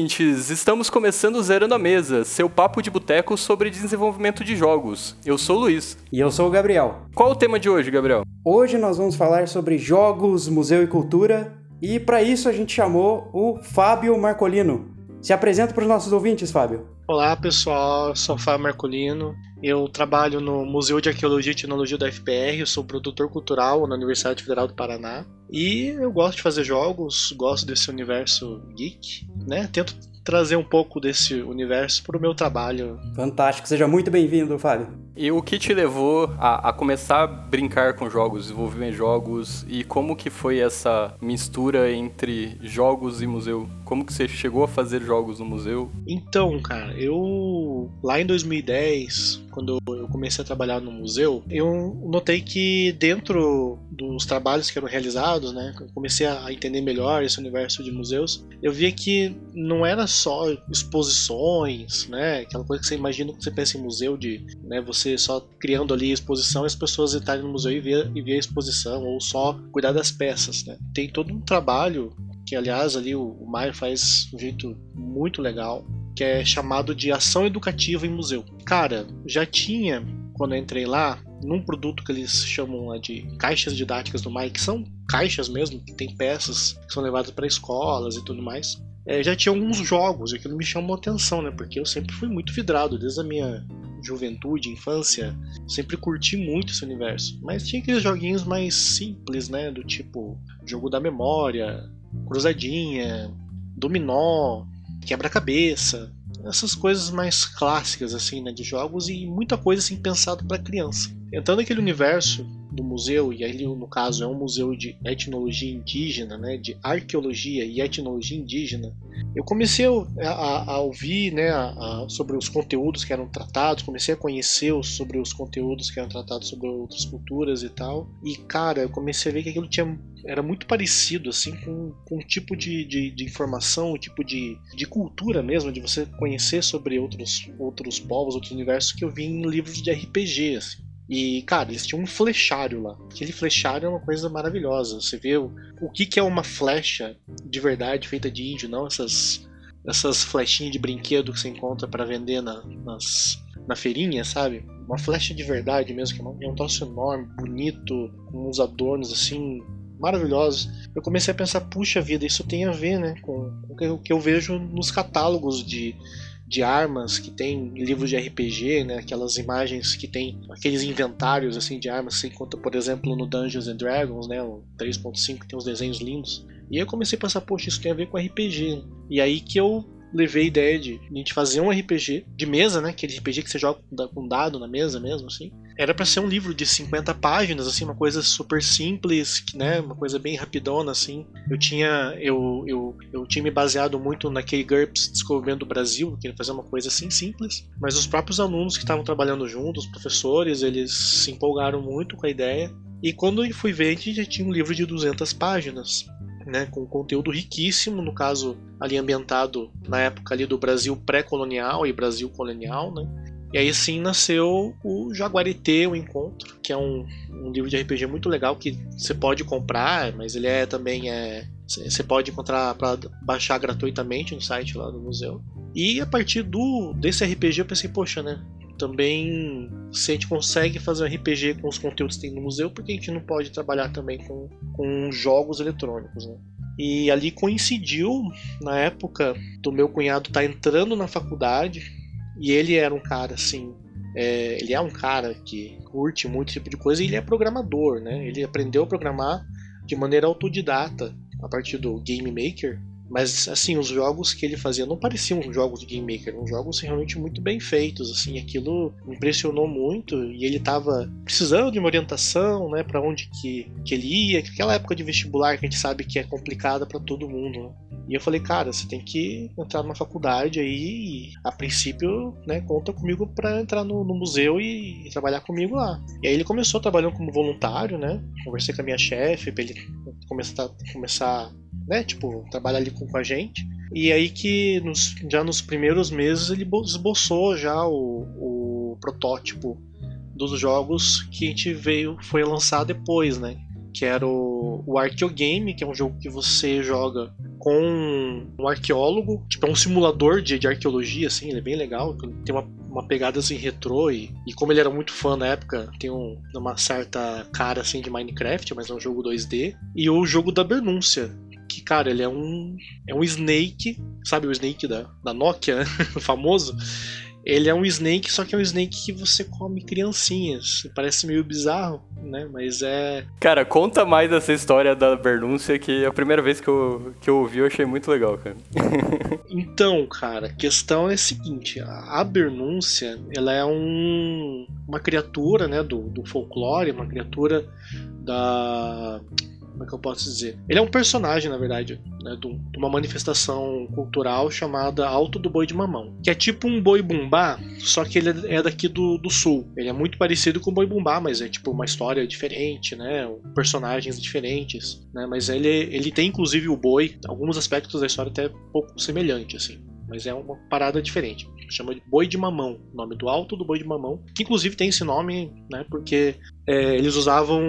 ouvintes! Estamos começando Zerando a Mesa, seu papo de boteco sobre desenvolvimento de jogos. Eu sou o Luiz. E eu sou o Gabriel. Qual o tema de hoje, Gabriel? Hoje nós vamos falar sobre jogos, museu e cultura. E para isso a gente chamou o Fábio Marcolino. Se apresenta para os nossos ouvintes, Fábio. Olá pessoal, sou Fábio Marcolino. Eu trabalho no Museu de Arqueologia e Tecnologia da FPR, sou produtor cultural na Universidade Federal do Paraná. E eu gosto de fazer jogos, gosto desse universo geek, né? Tento trazer um pouco desse universo para o meu trabalho. Fantástico, seja muito bem-vindo, Fábio. E o que te levou a, a, começar a brincar com jogos, desenvolver jogos e como que foi essa mistura entre jogos e museu? Como que você chegou a fazer jogos no museu? Então, cara, eu lá em 2010, quando eu comecei a trabalhar no museu, eu notei que dentro dos trabalhos que eram realizados, né, eu comecei a entender melhor esse universo de museus, eu via que não era só exposições, né, aquela coisa que você imagina quando você pensa em museu de, né, você só criando ali exposição e as pessoas estarem no museu e ver, e ver a exposição ou só cuidar das peças, né? Tem todo um trabalho que aliás ali o, o Maio faz de um jeito muito legal, que é chamado de ação educativa em museu. Cara, já tinha quando eu entrei lá num produto que eles chamam de caixas didáticas do Maio, que são caixas mesmo, que tem peças que são levadas para escolas e tudo mais. É, já tinha alguns jogos, e aquilo me chamou atenção, né? Porque eu sempre fui muito vidrado, desde a minha juventude, infância, sempre curti muito esse universo. Mas tinha aqueles joguinhos mais simples, né? Do tipo jogo da memória, cruzadinha, dominó, quebra-cabeça, essas coisas mais clássicas assim, né, de jogos e muita coisa assim pensado para criança. Entrando naquele universo do museu, e aí no caso é um museu de etnologia indígena, né, de arqueologia e etnologia indígena, eu comecei a, a, a ouvir né, a, sobre os conteúdos que eram tratados, comecei a conhecer sobre os conteúdos que eram tratados sobre outras culturas e tal, e cara, eu comecei a ver que aquilo tinha, era muito parecido assim com, com um tipo de, de, de informação, um tipo de, de cultura mesmo, de você conhecer sobre outros, outros povos, outros universos que eu vi em livros de RPG. Assim. E, cara, eles tinham um flechário lá. Aquele flechário é uma coisa maravilhosa. Você vê o, o que, que é uma flecha de verdade feita de índio, não essas, essas flechinhas de brinquedo que você encontra para vender na, nas, na feirinha, sabe? Uma flecha de verdade mesmo, que é um, é um troço enorme, bonito, com uns adornos assim maravilhosos. Eu comecei a pensar, puxa vida, isso tem a ver, né, com, com o que eu vejo nos catálogos de de armas que tem em livros de RPG, né? Aquelas imagens que tem aqueles inventários assim de armas você encontra, por exemplo, no Dungeons and Dragons, né? O 3.5 tem uns desenhos lindos. E aí eu comecei a pensar, poxa, isso tem a ver com RPG. E aí que eu levei a ideia de a gente fazer um RPG de mesa, né? Aquele RPG que você joga com dado na mesa mesmo, assim. Era para ser um livro de 50 páginas, assim, uma coisa super simples, né? Uma coisa bem rapidona, assim. Eu tinha, eu, eu, eu tinha me baseado muito naquele GURPS Descobrimento do Brasil, que ele fazia uma coisa assim simples. Mas os próprios alunos que estavam trabalhando juntos, os professores, eles se empolgaram muito com a ideia. E quando eu fui ver, a gente já tinha um livro de 200 páginas né, com conteúdo riquíssimo, no caso ali ambientado na época ali do Brasil pré-colonial e Brasil colonial, né? E aí sim nasceu o Jaguarité, o Encontro, que é um, um livro de RPG muito legal que você pode comprar, mas ele é também é você pode encontrar para baixar gratuitamente no site lá do museu. E a partir do desse RPG eu pensei, poxa, né? Também se a gente consegue fazer um RPG com os conteúdos que tem no museu, porque a gente não pode trabalhar também com, com jogos eletrônicos, né? E ali coincidiu, na época do meu cunhado estar tá entrando na faculdade, e ele era um cara assim. É, ele é um cara que curte muito tipo de coisa e ele é programador, né? Ele aprendeu a programar de maneira autodidata a partir do Game Maker mas, assim, os jogos que ele fazia não pareciam jogos de Game Maker, eram jogos realmente muito bem feitos, assim, aquilo impressionou muito e ele estava precisando de uma orientação, né, para onde que, que ele ia, aquela época de vestibular que a gente sabe que é complicada para todo mundo, né? E eu falei, cara, você tem que entrar numa faculdade aí e, a princípio, né, conta comigo para entrar no, no museu e, e, trabalhar comigo lá. E aí ele começou trabalhando como voluntário, né? Conversei com a minha chefe para ele começar, começar né? Tipo, trabalha ali com, com a gente. E aí que nos, já nos primeiros meses ele esboçou já o, o protótipo dos jogos que a gente veio foi lançar depois, né? Que era o, o Archeogame, que é um jogo que você joga com um arqueólogo, tipo, é um simulador de, de arqueologia, assim, ele é bem legal, tem uma, uma pegada assim retrô e, e como ele era muito fã na época, tem um, uma certa cara assim de Minecraft, mas é um jogo 2D, e o jogo da Bernúncia, que, cara, ele é um. É um Snake, sabe o Snake da, da Nokia, o famoso? Ele é um Snake, só que é um Snake que você come criancinhas. Parece meio bizarro, né? Mas é. Cara, conta mais dessa história da Bernúncia, que a primeira vez que eu, que eu ouvi eu achei muito legal, cara. então, cara, a questão é a seguinte: a Bernúncia, ela é um, uma criatura, né, do, do folclore, uma criatura da como é que eu posso dizer? Ele é um personagem, na verdade, né, de uma manifestação cultural chamada Alto do Boi de Mamão, que é tipo um boi bumbá, só que ele é daqui do, do sul. Ele é muito parecido com o boi bumbá, mas é tipo uma história diferente, né, personagens diferentes, né, mas ele, ele tem inclusive o boi, alguns aspectos da história até pouco semelhante, assim mas é uma parada diferente. Chama de boi de mamão, nome do alto do boi de mamão, que inclusive tem esse nome, né, porque é, eles usavam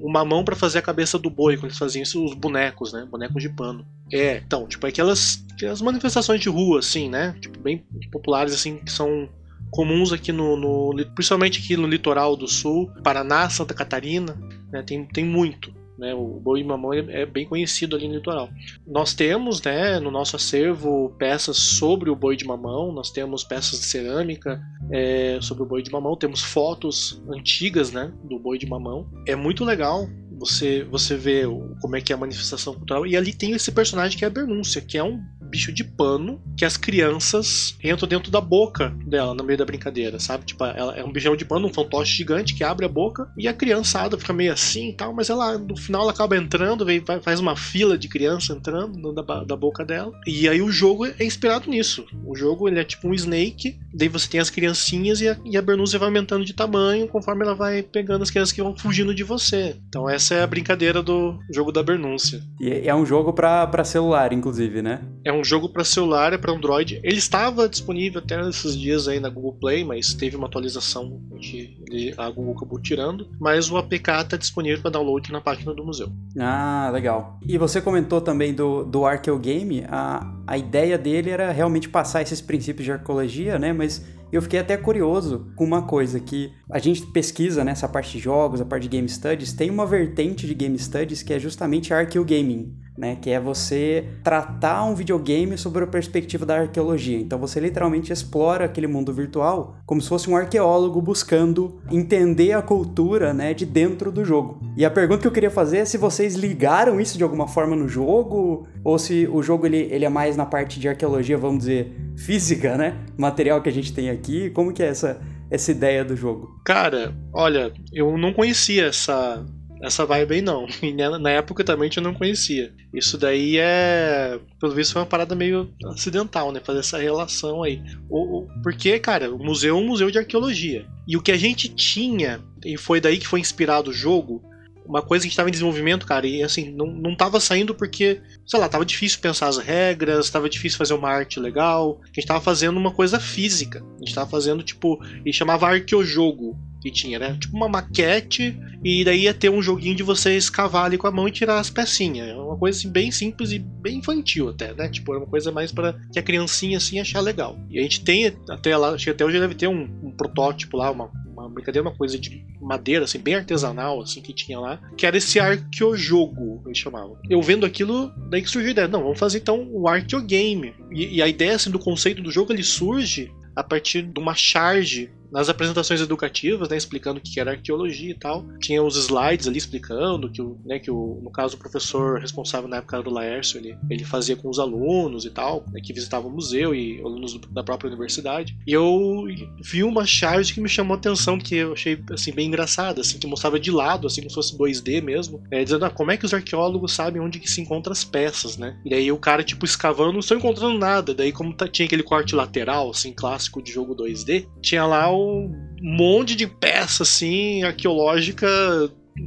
o mamão para fazer a cabeça do boi, quando eles faziam isso, os bonecos, né, bonecos de pano. É, então, tipo, aquelas, aquelas manifestações de rua, assim, né, tipo, bem populares, assim, que são comuns aqui no, no, principalmente aqui no litoral do sul, Paraná, Santa Catarina, né, tem, tem muito. Né, o boi mamão é bem conhecido ali no litoral. Nós temos né, no nosso acervo peças sobre o boi de mamão, nós temos peças de cerâmica é, sobre o boi de mamão, temos fotos antigas né, do boi de mamão. É muito legal você, você ver como é que é a manifestação cultural. E ali tem esse personagem que é a Bernúncia, que é um bicho de pano que as crianças entram dentro da boca dela no meio da brincadeira, sabe? Tipo, ela é um bichão de pano, um fantoche gigante que abre a boca e a criançada fica meio assim e tal, mas ela no final ela acaba entrando, vem, faz uma fila de criança entrando da, da boca dela. E aí o jogo é inspirado nisso. O jogo ele é tipo um Snake, daí você tem as criancinhas e a, e a Bernúzia vai aumentando de tamanho conforme ela vai pegando as crianças que vão fugindo de você. Então essa é a brincadeira do jogo da Bernúncia. E é um jogo para celular, inclusive, né? É um jogo para celular, é para Android. Ele estava disponível até esses dias aí na Google Play, mas teve uma atualização que a Google acabou tirando. Mas o APK está disponível para download na página do museu. Ah, legal. E você comentou também do, do Archeo Game. A, a ideia dele era realmente passar esses princípios de arqueologia, né? Mas eu fiquei até curioso com uma coisa que a gente pesquisa nessa né, parte de jogos, a parte de game studies, tem uma vertente de game studies que é justamente arqueogaming né? Que é você tratar um videogame sobre a perspectiva da arqueologia. Então você literalmente explora aquele mundo virtual como se fosse um arqueólogo buscando entender a cultura, né, de dentro do jogo. E a pergunta que eu queria fazer é se vocês ligaram isso de alguma forma no jogo ou se o jogo ele, ele é mais na parte de arqueologia, vamos dizer, física, né? Material que a gente tem aqui. Como que é essa essa ideia do jogo? Cara, olha, eu não conhecia essa essa vibe aí não. E na época também eu não conhecia. Isso daí é. Pelo visto foi uma parada meio acidental, né? Fazer essa relação aí. Porque, cara, o museu é um museu de arqueologia. E o que a gente tinha, e foi daí que foi inspirado o jogo, uma coisa que estava em desenvolvimento, cara, e assim, não, não tava saindo porque, sei lá, tava difícil pensar as regras, tava difícil fazer uma arte legal. A gente tava fazendo uma coisa física. A gente tava fazendo, tipo, e chamava arqueojogo que tinha, né? Tipo uma maquete, e daí ia ter um joguinho de você escavar ali com a mão e tirar as pecinhas. É uma coisa assim, bem simples e bem infantil até, né? Tipo, era uma coisa mais para que a criancinha assim achar legal. E a gente tem até lá, acho que até hoje deve ter um, um protótipo lá, uma, uma brincadeira, uma coisa de madeira, assim, bem artesanal, assim, que tinha lá, que era esse arqueojogo, eles chamavam. Eu vendo aquilo, daí que surgiu a ideia, não, vamos fazer então o arqueogame. E, e a ideia, assim, do conceito do jogo, ele surge a partir de uma charge nas apresentações educativas, né, explicando o que era arqueologia e tal. Tinha os slides ali explicando que, o, né, que o, no caso, o professor responsável na época do Laércio, ele, ele fazia com os alunos e tal, né, que visitavam o museu e alunos da própria universidade. E eu vi uma charge que me chamou a atenção, que eu achei, assim, bem engraçada, assim, que mostrava de lado, assim, como se fosse 2D mesmo, é, dizendo, ah, como é que os arqueólogos sabem onde que se encontram as peças, né? E aí o cara, tipo, escavando, não estou encontrando nada. Daí, como tá, tinha aquele corte lateral, assim, clássico de jogo 2D, tinha lá um monte de peça assim arqueológica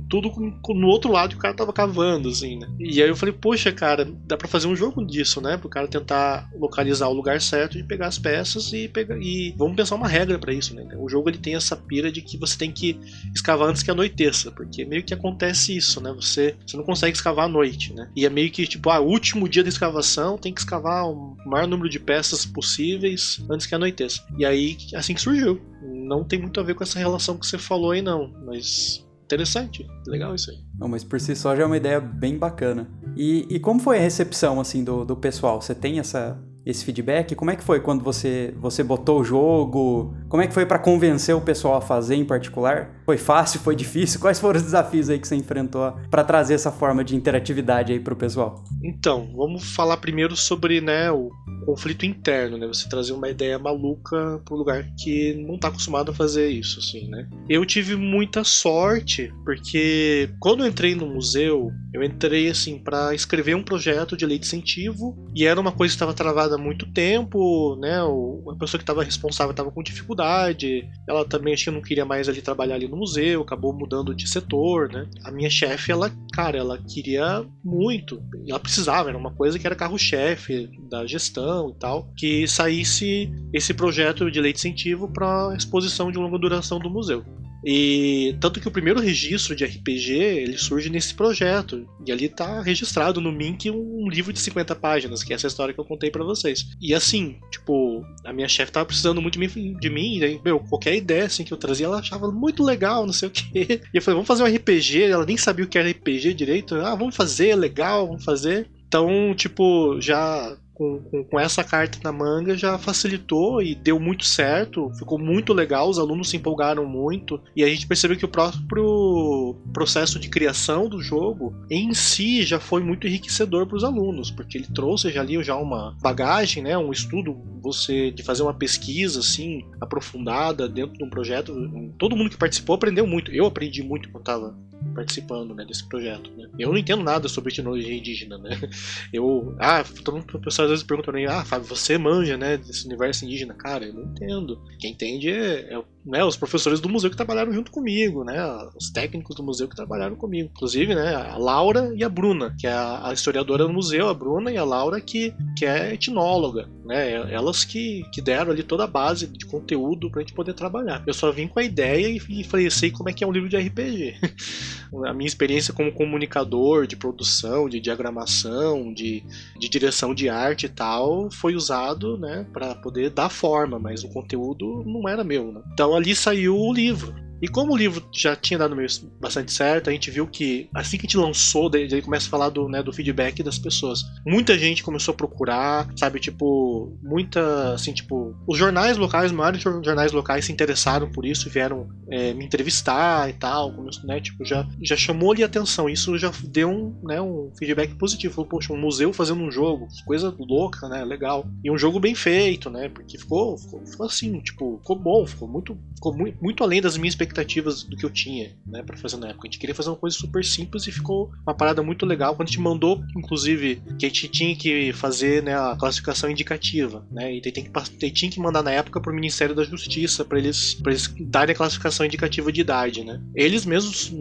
tudo no outro lado que o cara tava cavando, assim, né? E aí eu falei, poxa, cara, dá pra fazer um jogo disso, né? Pro cara tentar localizar o lugar certo e pegar as peças e pegar. E vamos pensar uma regra para isso, né? O jogo ele tem essa pira de que você tem que escavar antes que anoiteça, porque meio que acontece isso, né? Você, você não consegue escavar à noite, né? E é meio que tipo, ah, último dia da escavação tem que escavar o maior número de peças possíveis antes que anoiteça. E aí, assim que surgiu. Não tem muito a ver com essa relação que você falou aí, não, mas interessante, legal isso aí. Não, mas por si só já é uma ideia bem bacana. E, e como foi a recepção, assim, do, do pessoal? Você tem essa, esse feedback? Como é que foi quando você, você botou o jogo? Como é que foi para convencer o pessoal a fazer em particular? Foi fácil? Foi difícil? Quais foram os desafios aí que você enfrentou para trazer essa forma de interatividade aí pro pessoal? Então, vamos falar primeiro sobre, né, o conflito interno, né? Você trazer uma ideia maluca para um lugar que não está acostumado a fazer isso, assim, né? Eu tive muita sorte porque quando eu entrei no museu, eu entrei assim para escrever um projeto de lei de incentivo e era uma coisa que estava travada há muito tempo, né? A pessoa que estava responsável estava com dificuldade, ela também acho que não queria mais ali trabalhar ali no museu, acabou mudando de setor, né? A minha chefe, ela, cara, ela queria muito, ela precisava, era uma coisa que era carro-chefe da gestão e tal, que saísse esse projeto de lei de incentivo para exposição de longa duração do museu. E tanto que o primeiro registro de RPG ele surge nesse projeto. E ali tá registrado no Mink um livro de 50 páginas, que é essa história que eu contei para vocês. E assim, tipo, a minha chefe tava precisando muito de mim, e aí, meu, qualquer ideia assim que eu trazia, ela achava muito legal, não sei o quê. E eu falei, vamos fazer um RPG, ela nem sabia o que era RPG direito. Ah, vamos fazer, legal, vamos fazer. Então, tipo, já com, com, com, essa carta na manga já facilitou e deu muito certo, ficou muito legal, os alunos se empolgaram muito e a gente percebeu que o próprio processo de criação do jogo em si já foi muito enriquecedor para os alunos, porque ele trouxe já ali já uma bagagem, né, um estudo, você de fazer uma pesquisa assim aprofundada dentro de um projeto. Todo mundo que participou aprendeu muito. Eu aprendi muito quando estava participando né, desse projeto. Né? Eu não entendo nada sobre tecnologia indígena, né? Eu, ah, todo mundo, o pessoal às vezes pergunta pra mim, ah, Fábio, você manja, né, desse universo indígena? Cara, eu não entendo. Quem entende é, é né, os professores do museu que trabalharam junto comigo, né, os técnicos do museu que trabalharam comigo. Inclusive, né, a Laura e a Bruna, que é a, historiadora do museu, a Bruna e a Laura que, que é etnóloga, né, elas que, que deram ali toda a base de conteúdo pra gente poder trabalhar. Eu só vim com a ideia e, e falei, sei como é que é um livro de RPG. a minha experiência como comunicador de produção, de diagramação, de, de direção de arte e tal, foi usado, né, para poder dar forma, mas o conteúdo não era meu, né? Então ali saiu o livro. E como o livro já tinha dado bastante certo, a gente viu que assim que a gente lançou, daí, daí começa a falar do, né, do feedback das pessoas. Muita gente começou a procurar, sabe, tipo, muita, assim, tipo, os jornais locais, os maiores jornais locais se interessaram por isso e vieram é, me entrevistar e tal, né, tipo, já, já chamou ali a atenção. Isso já deu um, né, um feedback positivo. Falou, poxa, um museu fazendo um jogo, coisa louca, né, legal. E um jogo bem feito, né, porque ficou, ficou, ficou assim, tipo, ficou bom, ficou muito, ficou muito, muito além das minhas expectativas expectativas do que eu tinha, né, para fazer na época. A gente queria fazer uma coisa super simples e ficou uma parada muito legal. Quando a gente mandou, inclusive, que a gente tinha que fazer, né, a classificação indicativa, né, e tem que, tinha que mandar na época pro Ministério da Justiça para eles, pra eles darem a classificação indicativa de idade, né. Eles mesmos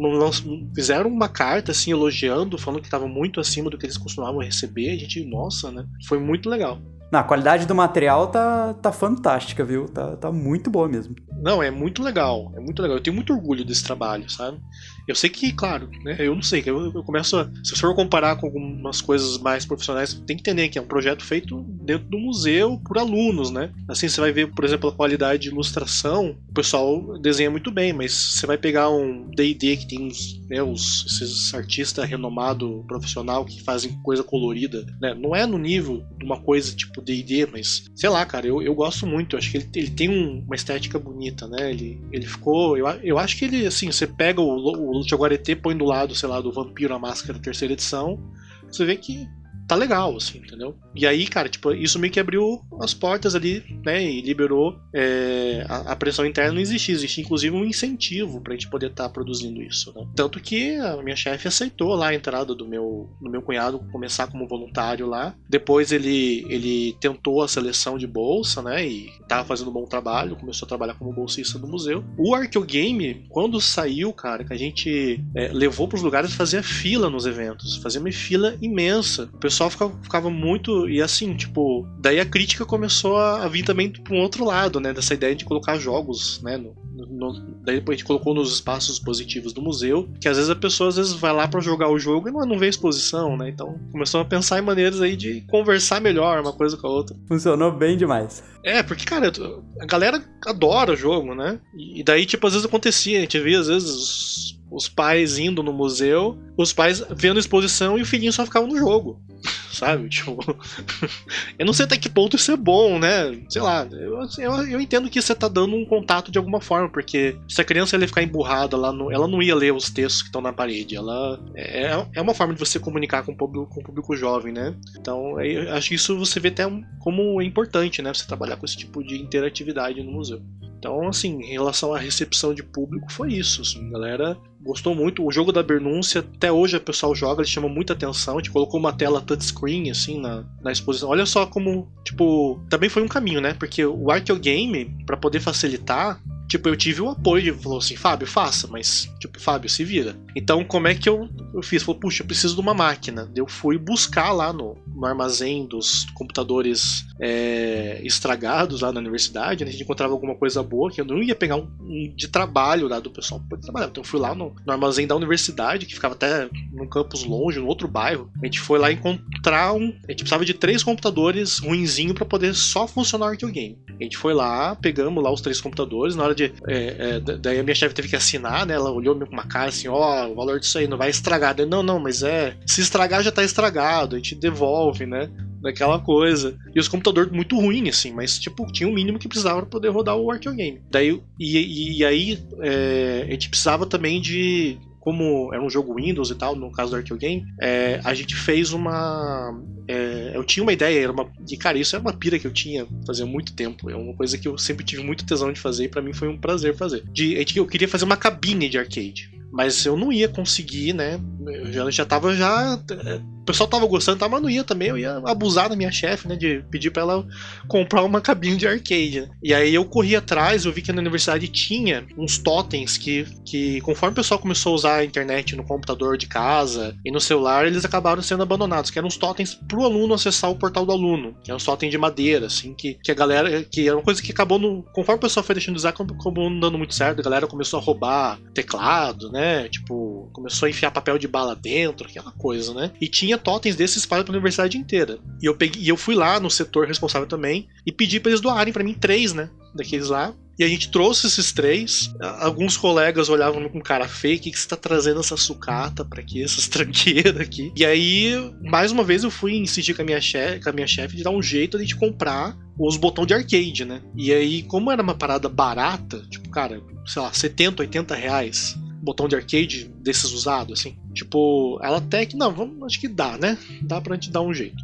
fizeram uma carta, assim, elogiando, falando que estava muito acima do que eles costumavam receber. A gente, nossa, né, foi muito legal. Não, a qualidade do material tá, tá fantástica, viu? Tá, tá muito boa mesmo. Não, é muito legal. É muito legal. Eu tenho muito orgulho desse trabalho, sabe? Eu sei que, claro, né, eu não sei, eu, eu começo a, se for comparar com algumas coisas mais profissionais, tem que entender que é um projeto feito dentro do museu por alunos, né? Assim, você vai ver, por exemplo, a qualidade de ilustração, o pessoal desenha muito bem, mas você vai pegar um D&D que tem uns, né, os, esses artistas renomados profissional que fazem coisa colorida, né? Não é no nível de uma coisa tipo D&D, mas sei lá, cara, eu, eu gosto muito, eu acho que ele, ele tem um, uma estética bonita, né? Ele, ele ficou, eu, eu acho que ele, assim, você pega o, o Lute Guarete põe do lado, sei lá, do Vampiro a Máscara terceira edição, você vê que tá legal, assim, entendeu? E aí, cara, tipo, isso meio que abriu as portas ali, né, e liberou é, a, a, pressão interna não existia, existia inclusive um incentivo pra gente poder estar tá produzindo isso, né? Tanto que a minha chefe aceitou lá a entrada do meu, do meu cunhado começar como voluntário lá. Depois ele, ele tentou a seleção de bolsa, né, e tava fazendo um bom trabalho, começou a trabalhar como bolsista do museu. O Arqueogame, quando saiu, cara, que a gente é, levou pros lugares, fazia fila nos eventos, fazia uma fila imensa. O pessoal ficava, ficava muito, e assim, tipo, daí a crítica começou a, a vir também para um outro lado, né, dessa ideia de colocar jogos, né, no, no, daí depois a gente colocou nos espaços positivos do museu, que às vezes a pessoa às vezes vai lá para jogar o jogo e não, não vê a exposição, né? Então começou a pensar em maneiras aí de conversar melhor uma coisa com a outra. Funcionou bem demais. É, porque, cara, a galera adora o jogo, né? E daí, tipo, às vezes acontecia, a gente via às vezes os, pais indo no museu, os pais vendo a exposição e o filhinho só ficava no jogo sabe? Tipo, eu não sei até que ponto isso é bom, né? Sei lá, eu, eu, eu, entendo que você tá dando um contato de alguma forma, porque se a criança ia ficar emburrada, ela não, ela não ia ler os textos que estão na parede. Ela é, é uma forma de você comunicar com o público, com o público jovem, né? Então, eu acho que isso você vê até como é importante, né? Você trabalhar com esse tipo de interatividade no museu. Então, assim, em relação à recepção de público, foi isso. Assim, galera gostou muito. O jogo da Bernúncia, até hoje o pessoal joga, ele chama muita atenção. A gente colocou uma tela touchscreen, assim, na, na exposição. Olha só como, tipo, também foi um caminho, né? Porque o Archeogame, para poder facilitar, tipo, eu tive o apoio de falou assim, Fábio, faça, mas, tipo, Fábio, se vira. Então, como é que eu, eu fiz? Falei, puxa, eu preciso de uma máquina. Eu fui buscar lá no, no armazém dos computadores é, estragados lá na universidade, né? a gente encontrava alguma coisa boa, que eu não ia pegar um, um de trabalho lá do pessoal para trabalhar. Então, eu fui lá no, no, armazém da universidade, que ficava até num campus longe, no outro bairro. A gente foi lá encontrar um. A gente precisava de três computadores ruinzinho para poder só funcionar o Arcade A gente foi lá, pegamos lá os três computadores, na hora de É, é, daí a minha chefe teve que assinar, né? Ela olhou com uma cara assim: ó, oh, o valor disso aí não vai estragar. Daí, não, não, mas é. Se estragar já tá estragado, a gente devolve, né? Daquela coisa. E os computadores muito ruins, assim, mas tipo, tinha o mínimo que precisava para poder rodar o Arcade Daí, e, e, e aí é, a gente precisava também de como era um jogo Windows e tal, no caso do Arcade Game, é, a gente fez uma. É, eu tinha uma ideia, era uma, e cara, isso era uma pira que eu tinha fazia muito tempo. É uma coisa que eu sempre tive muito tesão de fazer e para mim foi um prazer fazer. De, eu queria fazer uma cabine de arcade. Mas eu não ia conseguir, né? Eu já, já tava já. O pessoal tava gostando, tá, mas não ia também. Eu ia abusar da minha chefe, né? De pedir pra ela comprar uma cabine de arcade. Né? E aí eu corri atrás, eu vi que na universidade tinha uns totens que, que, conforme o pessoal começou a usar a internet no computador de casa e no celular, eles acabaram sendo abandonados. Que eram uns totens pro aluno acessar o portal do aluno. Que eram uns totens de madeira, assim, que, que a galera. Que era uma coisa que acabou no. Conforme o pessoal foi deixando de usar, acabou não dando muito certo. A galera começou a roubar teclado, né? Tipo, começou a enfiar papel de bala dentro, aquela coisa, né? E tinha totens desses espalhados pela universidade inteira. E eu peguei, e eu fui lá no setor responsável também e pedi para eles doarem para mim três, né? Daqueles lá. E a gente trouxe esses três. Alguns colegas olhavam com cara feio: o que, que você tá trazendo essa sucata para aqui, essas tranqueiras aqui? E aí, mais uma vez, eu fui insistir com a minha chefe, com a minha chefe de dar um jeito de comprar os botões de arcade, né? E aí, como era uma parada barata, tipo, cara, sei lá, 70, 80 reais botão de arcade desses usados, assim. Tipo, ela até que, não, vamos, acho que dá, né? Dá pra gente dar um jeito.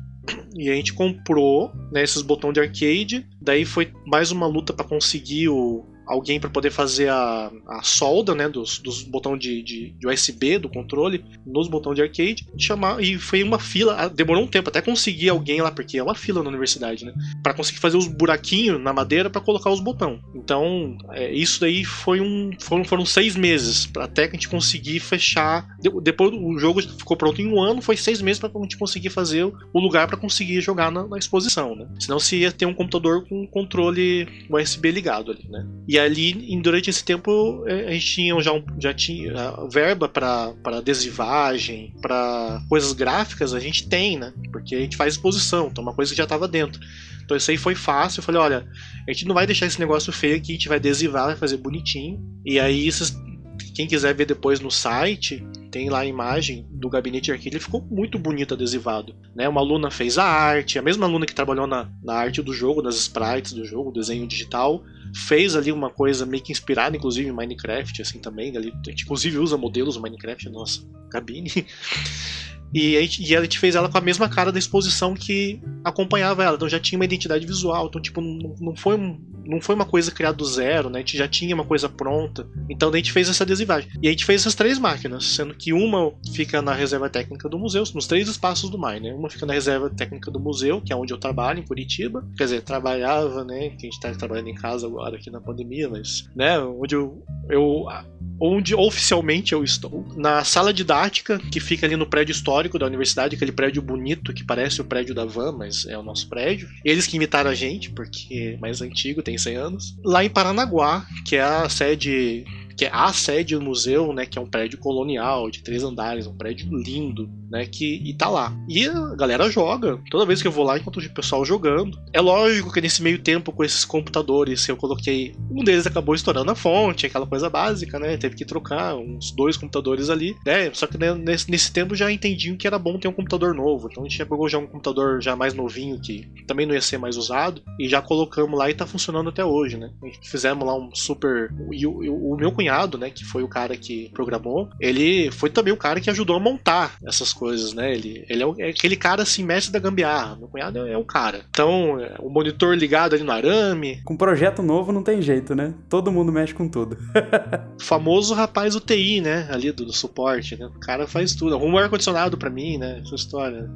E a gente comprou né, esses botões de arcade. Daí foi mais uma luta para conseguir o, alguém para poder fazer a, a solda né, dos, dos botões de, de, de, USB do controle nos botões de arcade. Chamar, e foi uma fila, demorou um tempo até conseguir alguém lá, porque é uma fila na universidade, né? Para conseguir fazer os buraquinhos na madeira para colocar os botões. Então, é, isso daí foi um. Foram, foram seis meses até que a gente conseguir fechar. Depois o jogo ficou pronto em um ano, foi seis meses para a gente conseguir fazer o lugar para conseguir jogar na, na, exposição, né? Senão se ia ter um computador com controle USB ligado ali, né? E e ali, durante esse tempo, é, a gente tinha já, já tinha verba para adesivagem, para coisas gráficas, a gente tem, né? Porque a gente faz exposição, então é uma coisa que já estava dentro. Então isso aí foi fácil. Eu falei, olha, a gente não vai deixar esse negócio feio aqui, a gente vai adesivar, vai fazer bonitinho. E aí, quem quiser ver depois no site, tem lá a imagem do gabinete de ele ficou muito bonito adesivado. Né? Uma aluna fez a arte, a mesma aluna que trabalhou na, na arte do jogo, nas sprites do jogo, desenho digital, fez ali uma coisa meio que inspirada, inclusive, em Minecraft, assim também. Ali, a gente inclusive usa modelos Minecraft na nossa cabine. E a, gente, e a gente fez ela com a mesma cara da exposição que acompanhava ela. Então já tinha uma identidade visual. Então, tipo, não, não foi um, não foi uma coisa criada do zero, né? A gente já tinha uma coisa pronta. Então a gente fez essa adesivagem. E a gente fez essas três máquinas, sendo que uma fica na reserva técnica do museu, nos três espaços do MAI, né? Uma fica na reserva técnica do museu, que é onde eu trabalho, em Curitiba. Quer dizer, trabalhava, né? Que a gente tá trabalhando em casa agora aqui na pandemia, mas, né? Onde eu, eu onde oficialmente eu estou. Na sala didática, que fica ali no prédio histórico da universidade, aquele prédio bonito que parece o prédio da Van, mas é o nosso prédio. Eles que imitaram a gente, porque é mais antigo, tem 100 anos. Lá em Paranaguá, que é a sede que é a sede do museu, né, que é um prédio colonial de três andares, um prédio lindo, né, que e tá lá. E a galera joga. Toda vez que eu vou lá, encontro o pessoal jogando. É lógico que nesse meio tempo com esses computadores, eu coloquei, um deles acabou estourando a fonte, aquela coisa básica, né? Teve que trocar uns dois computadores ali, né? Só que né, nesse, nesse tempo já entendiam que era bom ter um computador novo. Então a gente já pegou já um computador já mais novinho que também não ia ser mais usado e já colocamos lá e tá funcionando até hoje, né? Fizemos lá um super e o, o meu né, que foi o cara que programou, ele foi também o cara que ajudou a montar essas coisas, né? Ele, ele é, o, é aquele cara assim, mestre da gambiarra. Meu cunhado é, é o cara. Então, é, o monitor ligado ali no arame. Com projeto novo não tem jeito, né? Todo mundo mexe com tudo. o famoso rapaz UTI, né? Ali do, do, suporte, né? O cara faz tudo. Arruma um ar-condicionado pra mim, né? Essa história.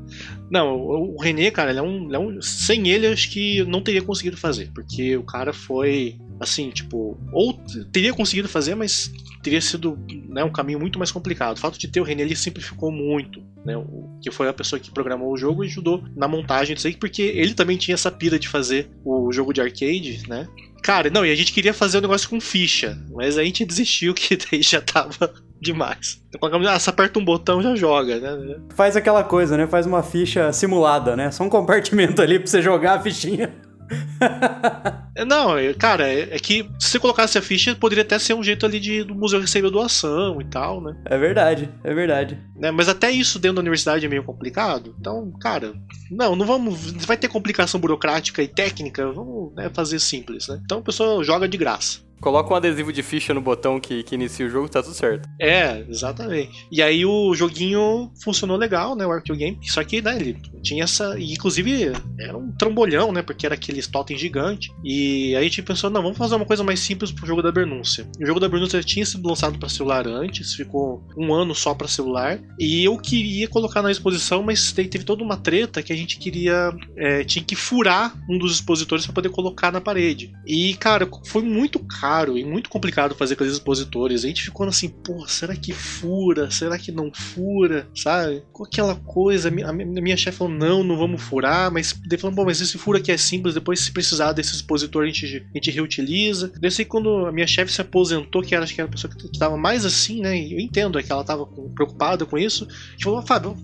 Não, o, o René, cara, ele é, um, ele é um. Sem ele, acho que não teria conseguido fazer. Porque o cara foi assim, tipo, ou teria conseguido fazer, mas teria sido né, um caminho muito mais complicado. O fato de ter o René ele simplificou muito, né? O, que foi a pessoa que programou o jogo e ajudou na montagem disso aí, porque ele também tinha essa pira de fazer o jogo de arcade, né? Cara, não, e a gente queria fazer o negócio com ficha, mas a gente desistiu que daí já tava demais. Então, ah, você aperta um botão já joga, né? Faz aquela coisa, né? Faz uma ficha simulada, né? Só um compartimento ali pra você jogar a fichinha. Não, cara, é, é que se você colocasse a ficha, poderia até ser um jeito ali de do museu receber doação e tal, né? É verdade, é verdade. Né, mas até isso dentro da universidade é meio complicado. Então, cara, não, não vamos. Vai ter complicação burocrática e técnica, vamos né, fazer simples, né? Então a pessoa joga de graça. Coloca um adesivo de ficha no botão que, que inicia o jogo, tá tudo certo. É, exatamente. E aí o joguinho funcionou legal, né? O Arcade Game. Só que, né, ele tinha essa. E, inclusive, era um trambolhão, né? Porque era aquele totem gigante. E aí a gente pensou, não, vamos fazer uma coisa mais simples pro jogo da Bernúncia. O jogo da Bernúncia tinha sido lançado para celular antes, ficou um ano só para celular. E eu queria colocar na exposição, mas teve toda uma treta que a gente queria. É, tinha que furar um dos expositores para poder colocar na parede. E, cara, foi muito caro caro e muito complicado fazer com os expositores. A gente ficou assim, pô, será que fura? Será que não fura? Sabe? Com aquela coisa, a minha, minha chefe falou, não, não vamos furar, mas ele falou, bom, mas esse furo aqui é simples, depois se precisar desse expositor a gente, a gente reutiliza. Eu sei quando a minha chefe se aposentou, que era, acho que era a pessoa que estava mais assim, né? Eu entendo é que ela estava preocupada com isso. A gente falou, Fábio,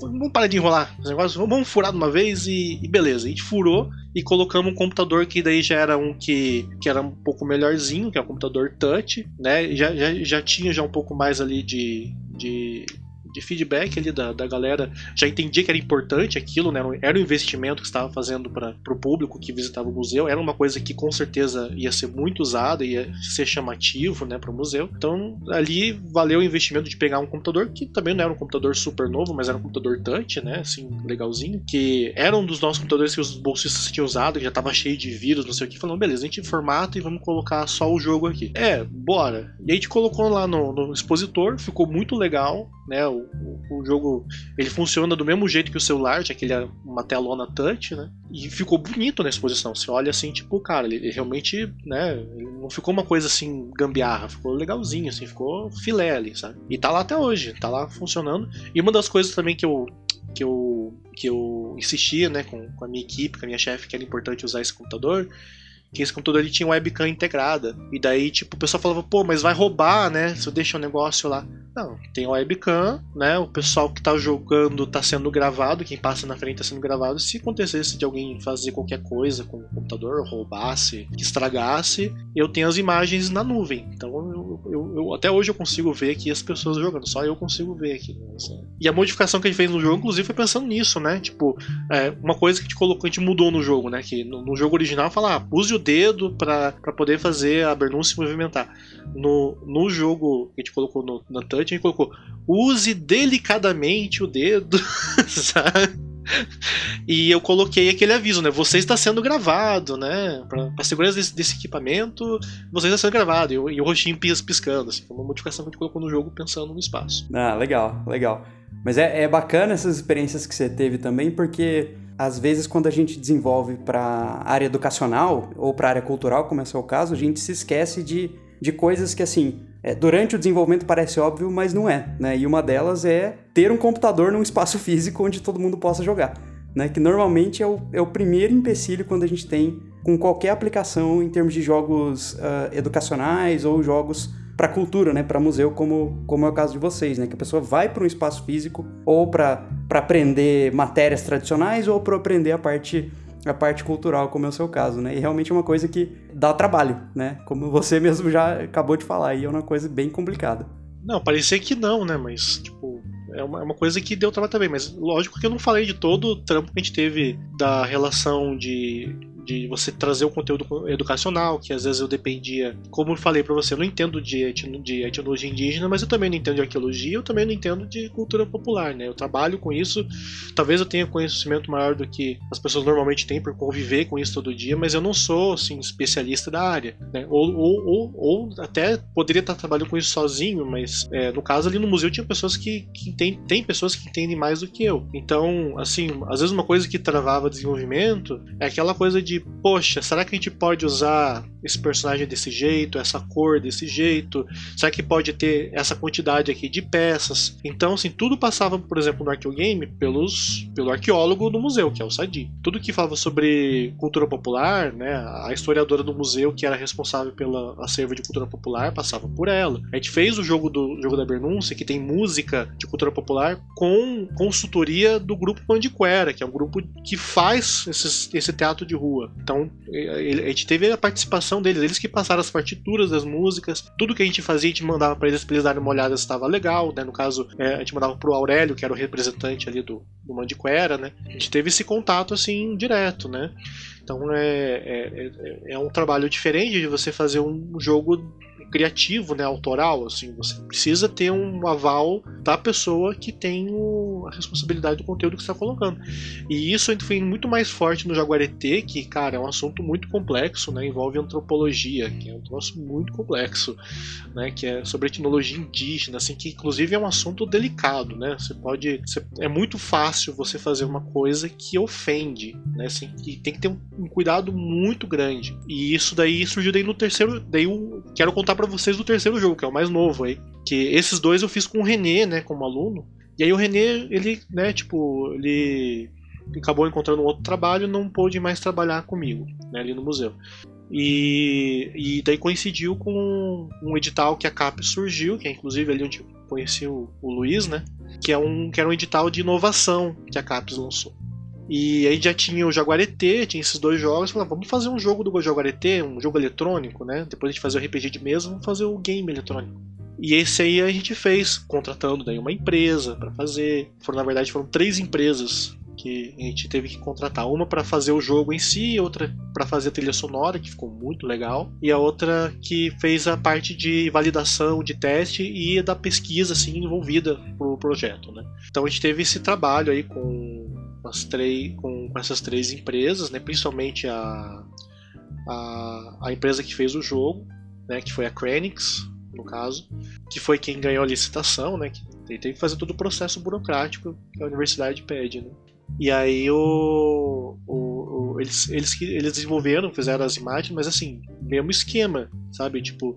vamos parar de enrolar os negócios, vamos furar de uma vez e, e, beleza. A gente furou e colocamos um computador que daí já era um que, que era um pouco melhorzinho, que é um computador touch, né? Já, já, já tinha já um pouco mais ali de, de de feedback ali da, da galera já entendia que era importante aquilo, né? Era um investimento que estava fazendo para o público que visitava o museu, era uma coisa que com certeza ia ser muito usada, ia ser chamativo, né, para o museu. Então ali valeu o investimento de pegar um computador que também não era um computador super novo, mas era um computador touch, né, assim, legalzinho, que era um dos nossos computadores que os bolsistas tinham usado, que já estava cheio de vírus, não sei o que, falando, beleza, a gente formata e vamos colocar só o jogo aqui. É, bora. E a gente colocou lá no, no expositor, ficou muito legal, né? O, o, jogo ele funciona do mesmo jeito que o celular, já que ele é uma telona touch, né? E ficou bonito na exposição. Você olha assim, tipo, cara, ele, ele realmente, né? Ele não ficou uma coisa assim gambiarra, ficou legalzinho, assim, ficou filé ali, sabe? E tá lá até hoje, tá lá funcionando. E uma das coisas também que eu que eu, que eu insistia né, com, com a minha equipe, com a minha chefe, que era importante usar esse computador, que esse computador ele tinha webcam integrada. E daí, tipo, o pessoal falava, pô, mas vai roubar, né? Se eu deixar um negócio lá. Não, tem webcam, né? O pessoal que tá jogando tá sendo gravado, quem passa na frente tá sendo gravado. Se acontecesse de alguém fazer qualquer coisa com o computador, roubasse, estragasse, eu tenho as imagens na nuvem. Então eu eu, eu, até hoje eu consigo ver aqui as pessoas jogando, só eu consigo ver aqui. Né? E a modificação que a gente fez no jogo, inclusive, foi pensando nisso, né? Tipo, é, uma coisa que a gente colocou, a gente mudou no jogo, né? Que no, no jogo original fala, ah, use o dedo para poder fazer a Bernun se movimentar. No, no jogo que a gente colocou no, na touch, a gente colocou use delicadamente o dedo, sabe? e eu coloquei aquele aviso, né? Você está sendo gravado, né? Para segurança desse, desse, equipamento, você está sendo gravado. E, e o roxinho pis, piscando, assim. Foi uma modificação que a gente colocou no jogo pensando no espaço. Ah, legal, legal. Mas é, é bacana essas experiências que você teve também, porque às vezes quando a gente desenvolve para área educacional ou para área cultural, como é o caso, a gente se esquece de, de coisas que assim é, durante o desenvolvimento parece óbvio, mas não é, né? E uma delas é ter um computador num espaço físico onde todo mundo possa jogar, né? Que normalmente é o, é o primeiro empecilho quando a gente tem com qualquer aplicação em termos de jogos uh, educacionais ou jogos para cultura, né, para museu, como, como é o caso de vocês, né, que a pessoa vai para um espaço físico ou para aprender matérias tradicionais ou para aprender a parte a parte cultural, como é o seu caso, né? E realmente é uma coisa que dá trabalho, né? Como você mesmo já acabou de falar, e é uma coisa bem complicada. Não, parecia que não, né? Mas, tipo, é uma, é uma coisa que deu trabalho também. Mas lógico que eu não falei de todo o trampo que a gente teve da relação de de você trazer o conteúdo educacional, que às vezes eu dependia, como eu falei para você, eu não entendo de, etno, de etnologia indígena, mas eu também não entendo de arqueologia, eu também não entendo de cultura popular, né? Eu trabalho com isso, talvez eu tenha conhecimento maior do que as pessoas normalmente têm por conviver com isso todo dia, mas eu não sou, assim, especialista da área, né? Ou, ou, ou, ou até poderia estar trabalhando com isso sozinho, mas é, no caso ali no museu tinha pessoas que, que tem, tem pessoas que entendem mais do que eu. Então, assim, às vezes uma coisa que travava desenvolvimento é aquela coisa de poxa, será que a gente pode usar esse personagem desse jeito, essa cor desse jeito? Será que pode ter essa quantidade aqui de peças? Então, assim, tudo passava, por exemplo, no Arqueogame pelos, pelo arqueólogo do museu, que é o Sadi. Tudo que falava sobre cultura popular, né, a historiadora do museu, que era responsável pela acervo de cultura popular, passava por ela. A gente fez o jogo do jogo da Bernúncia, que tem música de cultura popular, com consultoria do grupo Mandiquera, que é um grupo que faz esses, esse teatro de rua. Então, a gente teve a participação deles, eles que passaram as partituras das músicas, tudo que a gente fazia, a gente mandava para eles, para eles darem uma olhada se estava legal, né? No caso, é, a gente mandava pro Aurélio, que era o representante ali do, do Mandiquera, né? A gente teve esse contato, assim, direto, né? Então, é, é, é, é um trabalho diferente de você fazer um jogo criativo, né, autoral, assim, você precisa ter um aval da pessoa que tem o, a responsabilidade do conteúdo que está colocando. E isso foi muito mais forte no Jaguareté, que, cara, é um assunto muito complexo, né, envolve antropologia, que é um troço muito complexo, né, que é sobre etnologia indígena, assim, que inclusive é um assunto delicado, né, você pode, você, é muito fácil você fazer uma coisa que ofende, né, assim, que tem que ter um, um cuidado muito grande. E isso daí surgiu daí no terceiro, daí quero contar para vocês do terceiro jogo, que é o mais novo aí. Que esses dois eu fiz com o René, né, como aluno. E aí o René, ele, né, tipo, ele acabou encontrando outro trabalho não pôde mais trabalhar comigo, né, ali no museu. E, e daí coincidiu com um edital que a CAP surgiu, que é inclusive ali onde eu conheci o, o Luiz, né? Que, é um, que era um edital de inovação que a CAPES lançou. E aí já tinha o Jaguareté, tinha esses dois jogos. Falei, vamos fazer um jogo do Jaguareté, um jogo eletrônico, né? Depois a gente fazer o RPG de mesa, vamos fazer o game eletrônico. E esse aí a gente fez, contratando daí uma empresa para fazer. Foram, na verdade, foram três empresas que a gente teve que contratar. Uma para fazer o jogo em si, outra para fazer a trilha sonora, que ficou muito legal, e a outra que fez a parte de validação, de teste e da pesquisa assim envolvida pro projeto, né? Então a gente teve esse trabalho aí com as três, com, com essas três empresas, né? Principalmente a, a, a empresa que fez o jogo, né? Que foi a Cranix, no caso, que foi quem ganhou a licitação, né? Que teve que fazer todo o processo burocrático que a universidade pede, né? E aí o, o, o, eles, eles, eles desenvolveram, fizeram as imagens, mas assim, mesmo esquema, sabe? Tipo,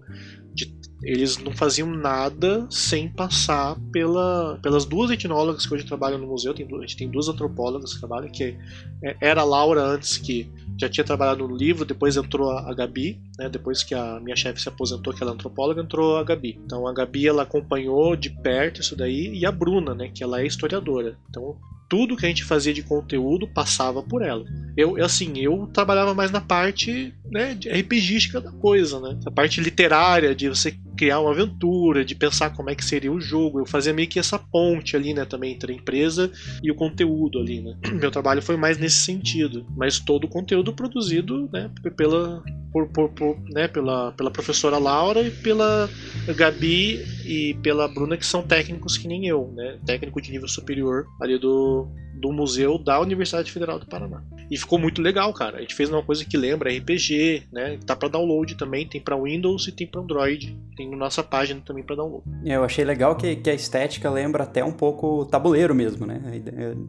de, eles não faziam nada sem passar pela, pelas duas etnólogas que hoje trabalham no museu. Tem, a gente tem duas antropólogas que trabalham, que é, era a Laura antes, que já tinha trabalhado no livro, depois entrou a, a Gabi, né? Depois que a minha chefe se aposentou, que ela é antropóloga, entrou a Gabi. Então a Gabi ela acompanhou de perto isso daí, e a Bruna, né? Que ela é historiadora. Então tudo que a gente fazia de conteúdo passava por ela. Eu, assim, eu trabalhava mais na parte né, RPGística da coisa, né? A parte literária, de você criar uma aventura, de pensar como é que seria o jogo. Eu fazia meio que essa ponte ali, né, também entre a empresa e o conteúdo ali, né. Meu trabalho foi mais nesse sentido, mas todo o conteúdo produzido, né, pela por, por, por, né, pela, pela professora Laura e pela Gabi e pela Bruna, que são técnicos que nem eu, né? Técnico de nível superior ali do, do museu da Universidade Federal do Paraná. E ficou muito legal, cara. A gente fez uma coisa que lembra RPG, né? Tá para download também, tem para Windows e tem para Android. Tem na nossa página também para download. É, eu achei legal que, que a estética lembra até um pouco tabuleiro mesmo, né?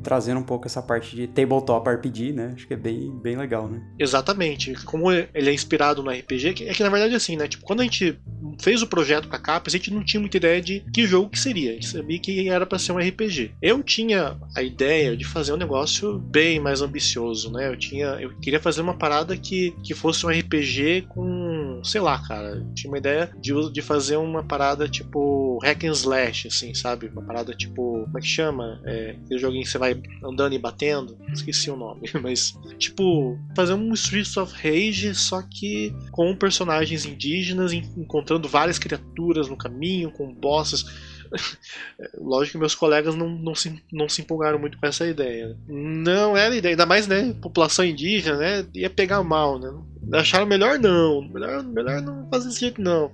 Trazendo um pouco essa parte de tabletop RPG, né? Acho que é bem, bem legal, né? Exatamente. Como ele é inspirado no RPG, é que na verdade assim, né? Tipo, quando a gente fez o projeto com a Capes, a gente não tinha muita ideia de que jogo que seria. A gente sabia que era para ser um RPG. Eu tinha a ideia de fazer um negócio bem mais ambicioso, né? Eu tinha, eu queria fazer uma parada que, que fosse um RPG com, sei lá, cara, tinha uma ideia de, de fazer uma parada tipo hack and slash, assim, sabe? Uma parada tipo, como é que chama? É, aquele joguinho que você vai andando e batendo, esqueci o nome, mas tipo fazer um Streets of Rage só que com personagens indígenas encontrando várias criaturas no caminho, com bosses Lógico que meus colegas não, não, se, não se empolgaram muito com essa ideia. Não era ideia, ainda mais, né? População indígena, né? Ia pegar mal, né? Acharam melhor não. Melhor, melhor não fazer desse jeito, não.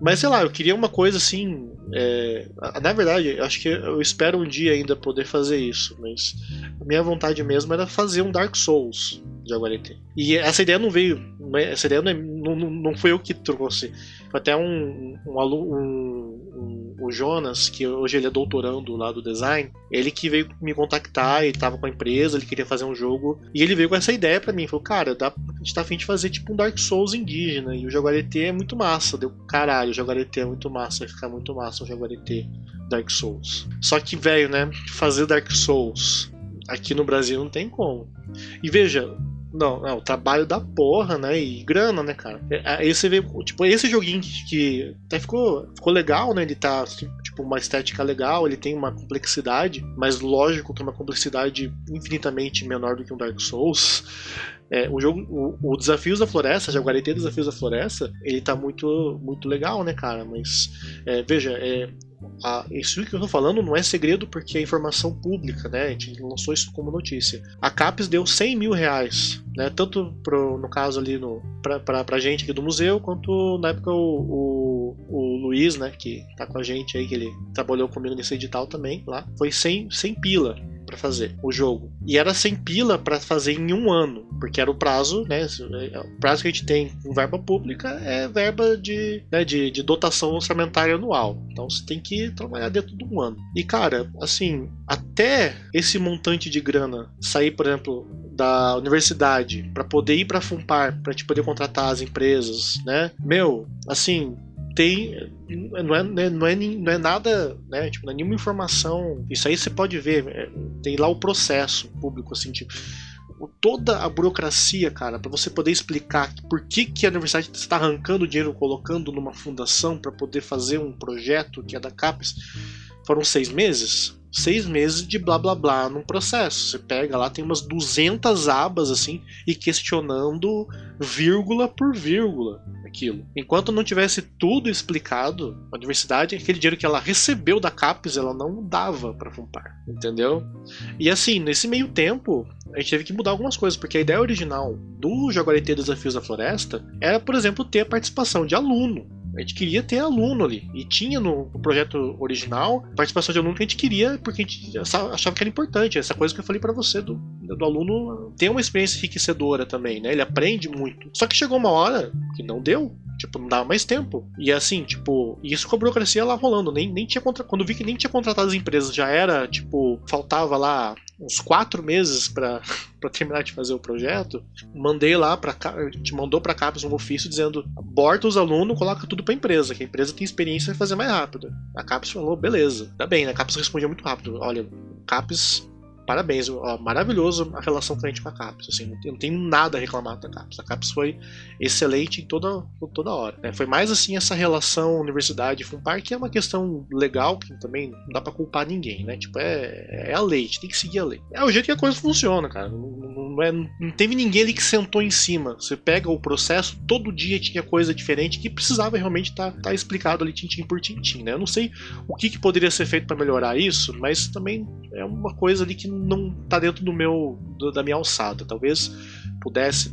Mas sei lá, eu queria uma coisa assim. É... Na verdade, acho que eu espero um dia ainda poder fazer isso. Mas a minha vontade mesmo era fazer um Dark Souls de Aguarete. E essa ideia não veio. É, essa ideia não, é, não, não foi eu que trouxe. Foi até um, um, um, um, o Jonas, que hoje ele é doutorando lá do design, ele que veio me contactar, ele tava com a empresa, ele queria fazer um jogo, e ele veio com essa ideia para mim, falou, cara, dá, a gente tá afim de fazer tipo um Dark Souls indígena, e o Jaguarete é muito massa, deu, caralho, o Jaguarete é muito massa, vai ficar muito massa o Jaguarete Dark Souls. Só que, velho, né, fazer Dark Souls aqui no Brasil não tem como. E veja, não, é o trabalho da porra, né? E grana, né, cara? Aí você vê, tipo, esse joguinho que até ficou, ficou legal, né? Ele tá, tipo, uma estética legal, ele tem uma complexidade, mas lógico que é uma complexidade infinitamente menor do que um Dark Souls. É, o jogo, o, o, Desafios da Floresta, Jaguarete Desafios da Floresta, ele tá muito, muito legal, né, cara? Mas, é, veja, é, a, isso que eu tô falando não é segredo porque é informação pública, né? A gente lançou isso como notícia. A CAPES deu 100 mil reais, né? Tanto pro, no caso ali no, pra, pra, gente aqui do museu, quanto na época o, o, o, Luiz, né? Que tá com a gente aí, que ele trabalhou comigo nesse edital também lá. Foi 100, 100 pila para fazer o jogo. E era sem pila para fazer em um ano, porque era o prazo, né? O prazo que a gente tem com verba pública é verba de, né, de, de dotação orçamentária anual. Então você tem que trabalhar dentro de um ano. E cara, assim, até esse montante de grana sair, por exemplo, da universidade para poder ir para Fumpar, para te poder contratar as empresas, né? Meu, assim, tem não é, né, não é, não é nada, né? Tipo, não é nenhuma informação. Isso aí você pode ver, é, tem lá o processo público, assim, tipo, toda a burocracia, cara, para você poder explicar por que, que a universidade está arrancando dinheiro, colocando numa fundação para poder fazer um projeto que é da CAPES, foram seis meses seis meses de blá blá blá num processo. Você pega lá, tem umas 200 abas assim, e questionando vírgula por vírgula aquilo. Enquanto não tivesse tudo explicado, a universidade, aquele dinheiro que ela recebeu da CAPES, ela não dava para Fumpar, entendeu? E assim, nesse meio tempo, a gente teve que mudar algumas coisas, porque a ideia original do Jaguarete Desafios da Floresta era, por exemplo, ter a participação de aluno. A gente queria ter aluno ali. E tinha no, projeto original participação de aluno que a gente queria, porque a gente achava que era importante. Essa coisa que eu falei para você do, do aluno ter uma experiência enriquecedora também, né? Ele aprende muito. Só que chegou uma hora que não deu. Tipo, não dava mais tempo. E assim, tipo, isso com a burocracia lá rolando. Nem, nem tinha contra... Quando vi que nem tinha contratado as empresas, já era, tipo, faltava lá uns quatro meses para terminar de fazer o projeto, mandei lá para te mandou para Capes um ofício dizendo: aborta os alunos, coloca tudo para empresa, que a empresa tem experiência em fazer mais rápido. A Capes falou: beleza, tá bem, né? A Capes respondia muito rápido: olha, Capes parabéns, ó, maravilhoso a relação cliente com a CAPES. Assim, eu não tenho nada a reclamar da CAPES. A CAPES foi excelente em toda, toda hora. Né? Foi mais assim essa relação universidade Funpar, que é uma questão legal, que também não dá para culpar ninguém, né? Tipo, é, é a lei, tem que seguir a lei. É o jeito que a coisa funciona, cara. Não, não, é, não teve ninguém ali que sentou em cima. Você pega o processo, todo dia tinha coisa diferente que precisava realmente estar tá, tá explicado ali tintim por tintim, né? Eu não sei o que, que poderia ser feito para melhorar isso, mas também é uma coisa ali que não tá dentro do meu do, da minha alçada. Talvez pudesse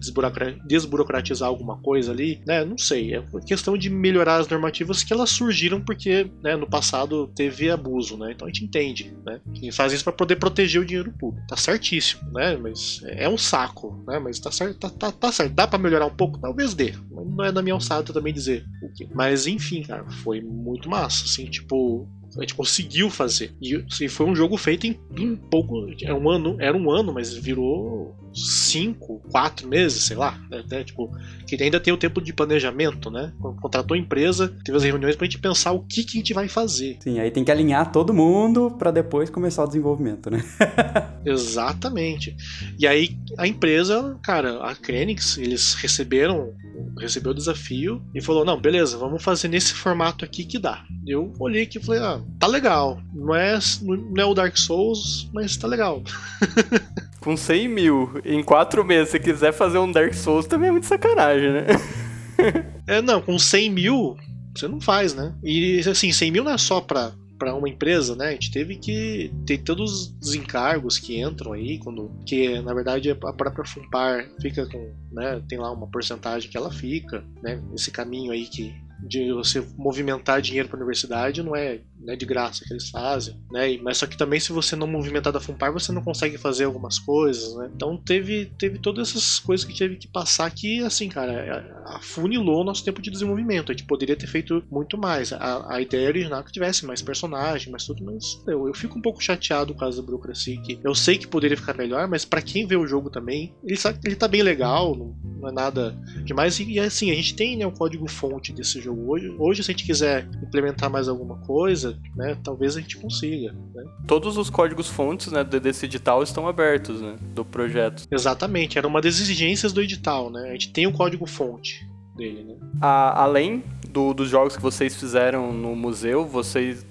desburocratizar alguma coisa ali, né? Não sei. É questão de melhorar as normativas que elas surgiram porque né, no passado teve abuso, né? Então a gente entende, né? E faz isso para poder proteger o dinheiro público. Tá certíssimo, né? Mas é um saco, né? Mas tá certo, tá, tá, tá certo. Dá para melhorar um pouco? Talvez dê. Não é da minha alçada também dizer o quê. Mas enfim, cara, foi muito massa, assim, tipo, a gente conseguiu fazer. E, e foi um jogo feito em, em pouco. Era um ano, era um ano, mas virou cinco, quatro meses, sei lá. Né, né? Tipo, que ainda tem o tempo de planejamento, né? Contratou a empresa, teve as reuniões pra gente pensar o que, que a gente vai fazer. Sim, aí tem que alinhar todo mundo para depois começar o desenvolvimento, né? Exatamente. E aí a empresa, cara, a Krenix, eles receberam, recebeu o desafio e falou: não, beleza, vamos fazer nesse formato aqui que dá. Eu olhei aqui e falei, ah, tá legal. Não é, não é o Dark Souls, mas tá legal. Com 100 mil em 4 meses, se quiser fazer um Dark Souls, também é muito sacanagem, né? é, não, com 100 mil, você não faz, né? E assim, 100 mil não é só pra, para uma empresa, né? A gente teve que ter todos os encargos que entram aí, quando que na verdade a própria Fumpar fica com, né? Tem lá uma porcentagem que ela fica, né? Esse caminho aí que de você movimentar dinheiro para a universidade não é né, de graça que eles fazem, né? Mas só que também se você não movimentar da Fumpar, você não consegue fazer algumas coisas, né? Então teve, teve todas essas coisas que teve que passar que, assim, cara, é, afunilou o nosso tempo de desenvolvimento. A gente poderia ter feito muito mais. A, a ideia original é que tivesse mais personagem, mais tudo, mas eu, eu fico um pouco chateado com causa da burocracia que eu sei que poderia ficar melhor, mas para quem vê o jogo também, ele, sabe, ele tá bem legal, não, não é nada demais. E, e assim, a gente tem né, o código fonte desse jogo hoje. Hoje, se a gente quiser implementar mais alguma coisa, né? Talvez a gente consiga. Né? Todos os códigos fontes né, desse edital estão abertos, né? Do projeto. Exatamente, era uma das exigências do edital, né? A gente tem o código fonte dele, né? A, além do, dos jogos que vocês fizeram no museu, vocês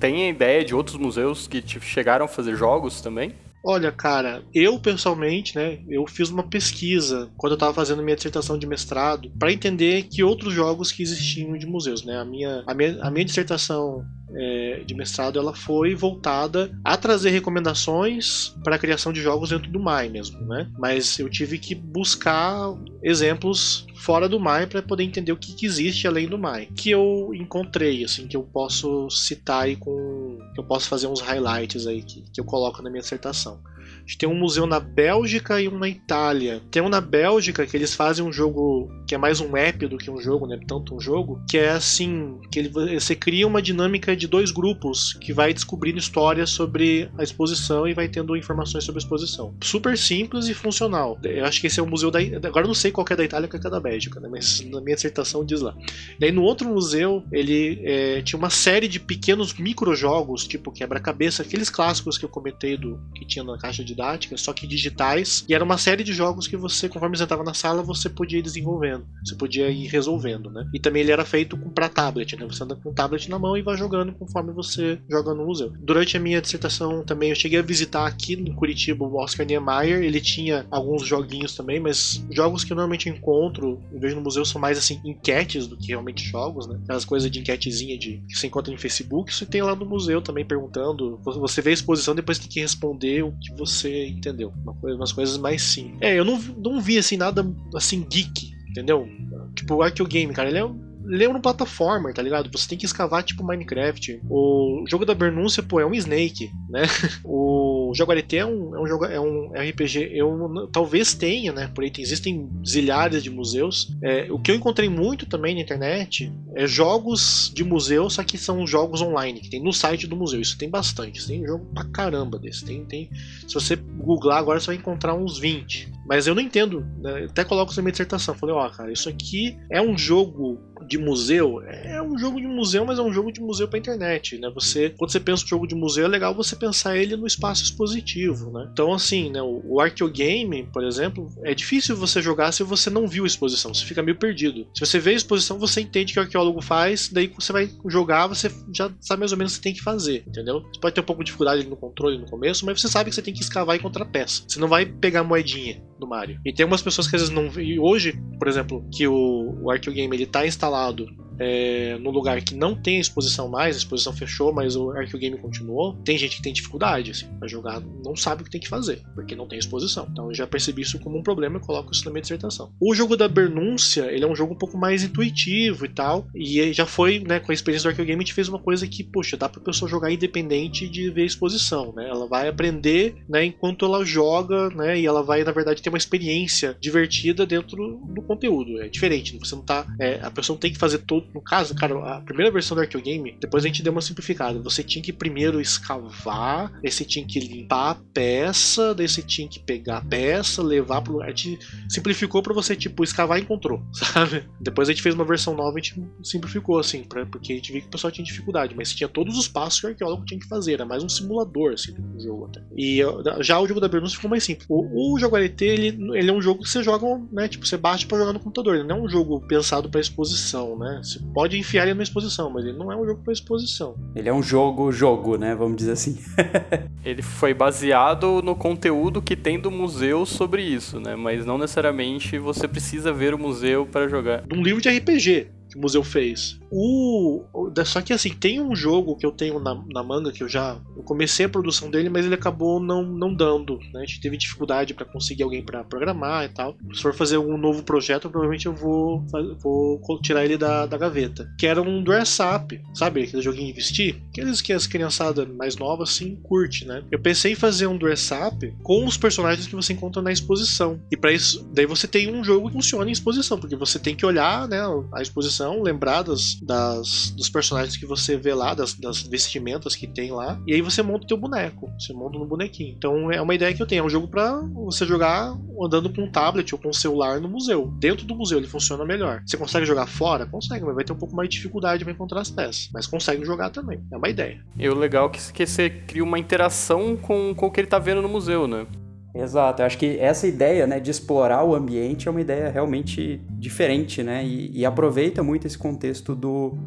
têm a ideia de outros museus que chegaram a fazer jogos também? Olha, cara, eu pessoalmente, né, eu fiz uma pesquisa quando eu estava fazendo minha dissertação de mestrado para entender que outros jogos que existiam de museus, né? A minha, a minha, a minha dissertação é, de mestrado ela foi voltada a trazer recomendações para a criação de jogos dentro do MAI mesmo, né? Mas eu tive que buscar exemplos fora do MAI para poder entender o que, que, existe além do MAI, que eu encontrei, assim, que eu posso citar aí com, que eu posso fazer uns highlights aí que, que eu coloco na minha dissertação. Gente tem um museu na Bélgica e um na Itália. Tem um na Bélgica que eles fazem um jogo que é mais um app do que um jogo, né? Tanto um jogo, que é assim, que ele, você cria uma dinâmica de dois grupos que vai descobrindo histórias sobre a exposição e vai tendo informações sobre a exposição. Super simples e funcional. Eu acho que esse é o museu da agora eu não sei qual é da Itália e qual é da Bélgica, né? Mas na minha dissertação diz lá. E aí no outro museu ele é, tinha uma série de pequenos microjogos, tipo quebra-cabeça, aqueles clássicos que eu comentei do que tinha na caixa de didáticas, só que digitais, e era uma série de jogos que você, conforme você entrava na sala, você podia ir desenvolvendo, você podia ir resolvendo, né? E também ele era feito para tablet, né? Você anda com o tablet na mão e vai jogando conforme você joga no museu. Durante a minha dissertação também eu cheguei a visitar aqui no Curitiba o Oscar Niemeyer, ele tinha alguns joguinhos também, mas jogos que eu normalmente encontro, em vez no museu, são mais assim, enquetes do que realmente jogos, né? Aquelas coisas de enquetezinha de, que você encontra em Facebook, isso tem lá no museu também perguntando. Você vê a exposição, depois tem que responder o que você você entendeu. Uma coisa, umas coisas mais simples. É, eu não, não vi assim nada assim geek, entendeu? Tipo, o Game, cara, ele é um lembra um plataformer, tá ligado? Você tem que escavar tipo Minecraft. O jogo da Bernúcia, pô, é um Snake, né? O Jaguarete é um, é um jogo, é um RPG. Eu talvez tenha, né? Por aí existem zilhares de museus. É, o que eu encontrei muito também na internet é jogos de museu, só que são jogos online, que tem no site do museu. Isso tem bastante. Tem jogo pra caramba desse. Tem, tem. Se você googlar agora, você vai encontrar uns 20. Mas eu não entendo. Né? Até coloco isso na minha dissertação. Falei, ó, oh, cara, isso aqui é um jogo de museu, é um jogo de museu, mas é um jogo de museu pra internet, né? Você, quando você pensa em jogo de museu, é legal você pensar ele no espaço expositivo, né? Então, assim, né, o, o Archeogame, por exemplo, é difícil você jogar se você não viu a exposição, você fica meio perdido. Se você vê a exposição, você entende o que o arqueólogo faz, daí você vai jogar, você já sabe mais ou menos o que tem que fazer, entendeu? Você pode ter um pouco de dificuldade no controle no começo, mas você sabe que você tem que escavar e encontrar peça. Você não vai pegar moedinha do Mario. E tem algumas pessoas que às vezes não. E hoje, por exemplo, que o, o Archeogame ele tá instalado falado é, no lugar que não tem exposição mais, a exposição fechou, mas o Archeogame continuou, tem gente que tem dificuldade assim, pra jogar, não sabe o que tem que fazer, porque não tem exposição. Então eu já percebi isso como um problema e coloco isso na minha dissertação. O jogo da Bernúncia, ele é um jogo um pouco mais intuitivo e tal, e já foi, né, com a experiência do Archeogame, a gente fez uma coisa que, poxa, dá pra pessoa jogar independente de ver a exposição, né? Ela vai aprender, né, enquanto ela joga, né, e ela vai, na verdade, ter uma experiência divertida dentro do conteúdo. É diferente, você não tá, é, a pessoa não tem que fazer todo no caso, cara, a primeira versão do Archeogame, depois a gente deu uma simplificada. Você tinha que primeiro escavar, aí você tinha que limpar a peça, daí você tinha que pegar a peça, levar pro. A gente simplificou para você, tipo, escavar e encontrou, sabe? Depois a gente fez uma versão nova e a gente simplificou, assim, pra, porque a gente viu que o pessoal tinha dificuldade, mas tinha todos os passos que o arqueólogo tinha que fazer, era mais um simulador, assim, do jogo até. E já o jogo da Bernus ficou mais simples. O, o jogo LT, ele, ele é um jogo que você joga, né? Tipo, você baixa para jogar no computador, ele não é um jogo pensado para exposição, né? Você pode enfiar ele numa exposição, mas ele não é um jogo para exposição. Ele é um jogo, jogo, né? Vamos dizer assim. ele foi baseado no conteúdo que tem do museu sobre isso, né? Mas não necessariamente você precisa ver o museu para jogar. De um livro de RPG que o museu fez. O, só que assim, tem um jogo que eu tenho na, na manga que eu já eu comecei a produção dele, mas ele acabou não, não dando. Né? A gente teve dificuldade para conseguir alguém para programar e tal. Se for fazer um novo projeto, provavelmente eu vou, vou tirar ele da, da gaveta. Que era um dress up, sabe? Aquele joguinho de vestir. Aqueles que as criançadas mais novas assim curte, né? Eu pensei em fazer um dress up com os personagens que você encontra na exposição. E para isso, daí você tem um jogo que funciona em exposição, porque você tem que olhar, né, a exposição, lembrar das, das, dos personagens que você vê lá, das, das, vestimentas que tem lá, e aí você monta o teu boneco, você monta no bonequinho. Então é uma ideia que eu tenho, é um jogo para você jogar andando com um tablet ou com um celular no museu. Dentro do museu ele funciona melhor. Você consegue jogar fora? Consegue, mas vai ter um pouco mais de dificuldade para encontrar as peças. Mas consegue jogar também, é uma ideia. E o legal é que você cria uma interação com, com o que ele tá vendo no museu, né? Exato, eu acho que essa ideia né, de explorar o ambiente é uma ideia realmente diferente, né? E, e aproveita muito esse contexto do,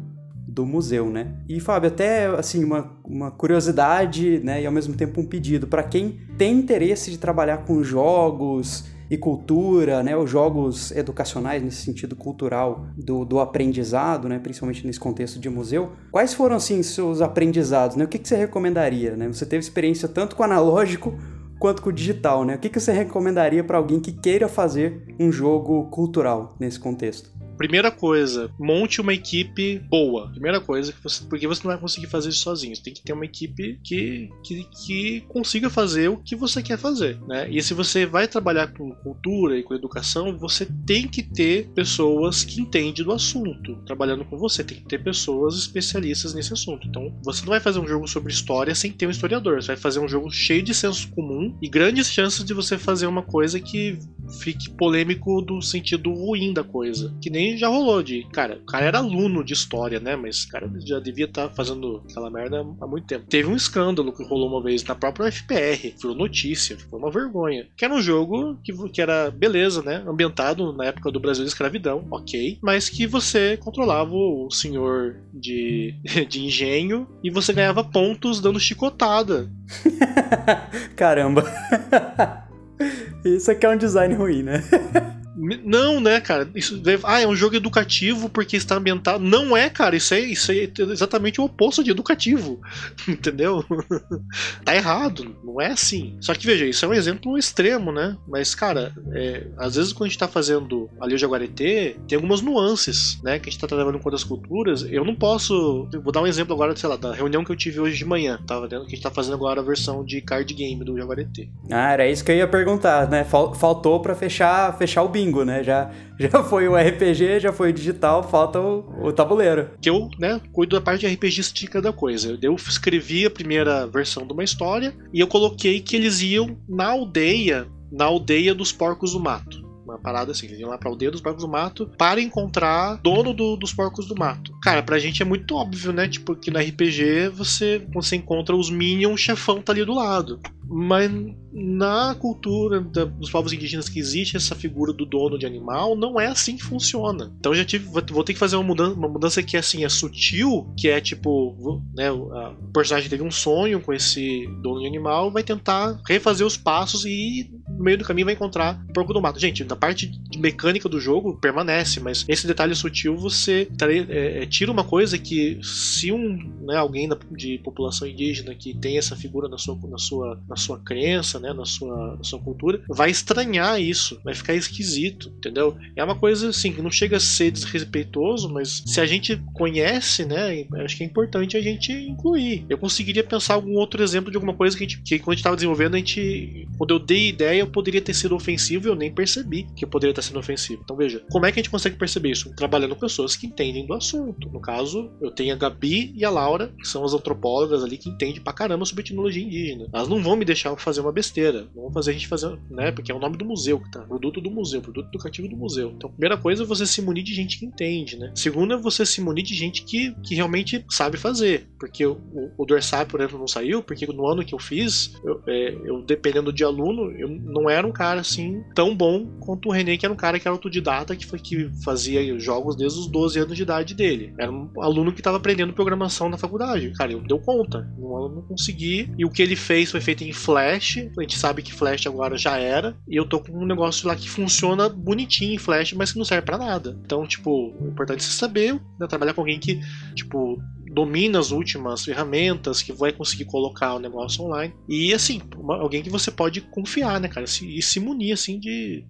do museu, né? E Fábio, até assim uma, uma curiosidade, né, e ao mesmo tempo um pedido para quem tem interesse de trabalhar com jogos e cultura, né, os jogos educacionais nesse sentido cultural do, do aprendizado, né, principalmente nesse contexto de museu. Quais foram assim seus aprendizados, né? O que, que você recomendaria, né? Você teve experiência tanto com analógico quanto com o digital, né? O que, que você recomendaria para alguém que queira fazer um jogo cultural nesse contexto? Primeira coisa, monte uma equipe boa. Primeira coisa, porque você não vai conseguir fazer isso sozinho. Você tem que ter uma equipe que, que, que consiga fazer o que você quer fazer. Né? E se você vai trabalhar com cultura e com educação, você tem que ter pessoas que entendem do assunto trabalhando com você. Tem que ter pessoas especialistas nesse assunto. Então, você não vai fazer um jogo sobre história sem ter um historiador. Você vai fazer um jogo cheio de senso comum e grandes chances de você fazer uma coisa que fique polêmico do sentido ruim da coisa. Que nem já rolou de, cara, o cara era aluno de história, né? Mas cara já devia estar tá fazendo aquela merda há muito tempo. Teve um escândalo que rolou uma vez na própria FPR, virou notícia, foi uma vergonha. Que era um jogo que, que era, beleza, né? Ambientado na época do Brasil de escravidão, ok. Mas que você controlava o senhor de, de engenho e você ganhava pontos dando chicotada. Caramba. Isso aqui é um design ruim, né? Não, né, cara? Isso deve... Ah, é um jogo educativo porque está ambientado. Não é, cara. Isso é, isso é exatamente o oposto de educativo. Entendeu? tá errado. Não é assim. Só que veja, isso é um exemplo extremo, né? Mas, cara, é... às vezes quando a gente tá fazendo ali o Jaguareté, tem algumas nuances, né? Que a gente tá trabalhando com outras culturas. Eu não posso. Vou dar um exemplo agora, sei lá, da reunião que eu tive hoje de manhã. Tava vendo que a gente tá fazendo agora a versão de card game do Jaguareté. Ah, era isso que eu ia perguntar, né? Faltou para fechar, fechar o bingo bingo, né? Já, já foi o RPG, já foi o digital, falta o, o tabuleiro. Que eu, né, cuido da parte de RPGística da coisa. Eu escrevi a primeira versão de uma história e eu coloquei que eles iam na aldeia, na aldeia dos porcos do mato. uma parada assim. Eles iam lá pra aldeia dos porcos do mato para encontrar dono do, dos porcos do mato. Cara, pra gente é muito óbvio, né? Tipo, que no RPG você, você encontra os minions, o chefão tá ali do lado. Mas na cultura da, dos povos indígenas que existe essa figura do dono de animal, não é assim que funciona. Então já tive, vou ter que fazer uma mudança, uma mudança que assim é sutil, que é tipo, né, o personagem teve um sonho com esse dono de animal, vai tentar refazer os passos e no meio do caminho vai encontrar o porco do mato. Gente, na parte mecânica do jogo permanece, mas esse detalhe sutil você é, é, tira uma coisa que se um né, alguém da, de população indígena que tem essa figura na sua, na sua, na sua crença, né, na sua, na sua cultura, vai estranhar isso, vai ficar esquisito, entendeu? É uma coisa assim que não chega a ser desrespeitoso, mas se a gente conhece, né, acho que é importante a gente incluir. Eu conseguiria pensar algum outro exemplo de alguma coisa que, a gente, que quando a gente estava desenvolvendo, a gente, quando eu dei ideia, eu poderia ter sido ofensivo e eu nem percebi que eu poderia estar sendo ofensivo. Então veja, como é que a gente consegue perceber isso? Trabalhando com pessoas que entendem do assunto. No caso, eu tenho a Gabi e a Laura, que são as antropólogas ali que entendem pra caramba sobre etnologia indígena. Elas não vão me deixar fazer uma besteira, não vão fazer a gente fazer, né? Porque é o nome do museu que tá, produto do museu, produto educativo do museu. Então, primeira coisa é você se munir de gente que entende, né? Segunda é você se munir de gente que, que realmente sabe fazer. Porque o, o, o Dorsai, por exemplo, não saiu, porque no ano que eu fiz, eu, é, eu dependendo de aluno, eu não era um cara assim tão bom quanto o René, que era um cara que era autodidata, que, foi, que fazia jogos desde os 12 anos de idade dele. Era um aluno que estava aprendendo programação na faculdade. Cara, eu deu conta. No ano não consegui. E o que ele fez foi feito em Flash. A gente sabe que Flash agora já era. E eu tô com um negócio lá que funciona bonitinho em Flash, mas que não serve para nada. Então, tipo, o importante é você saber né, trabalhar com alguém que, tipo, domina as últimas ferramentas, que vai conseguir colocar o negócio online. E assim, uma, alguém que você pode confiar, né, cara? e se munir assim de,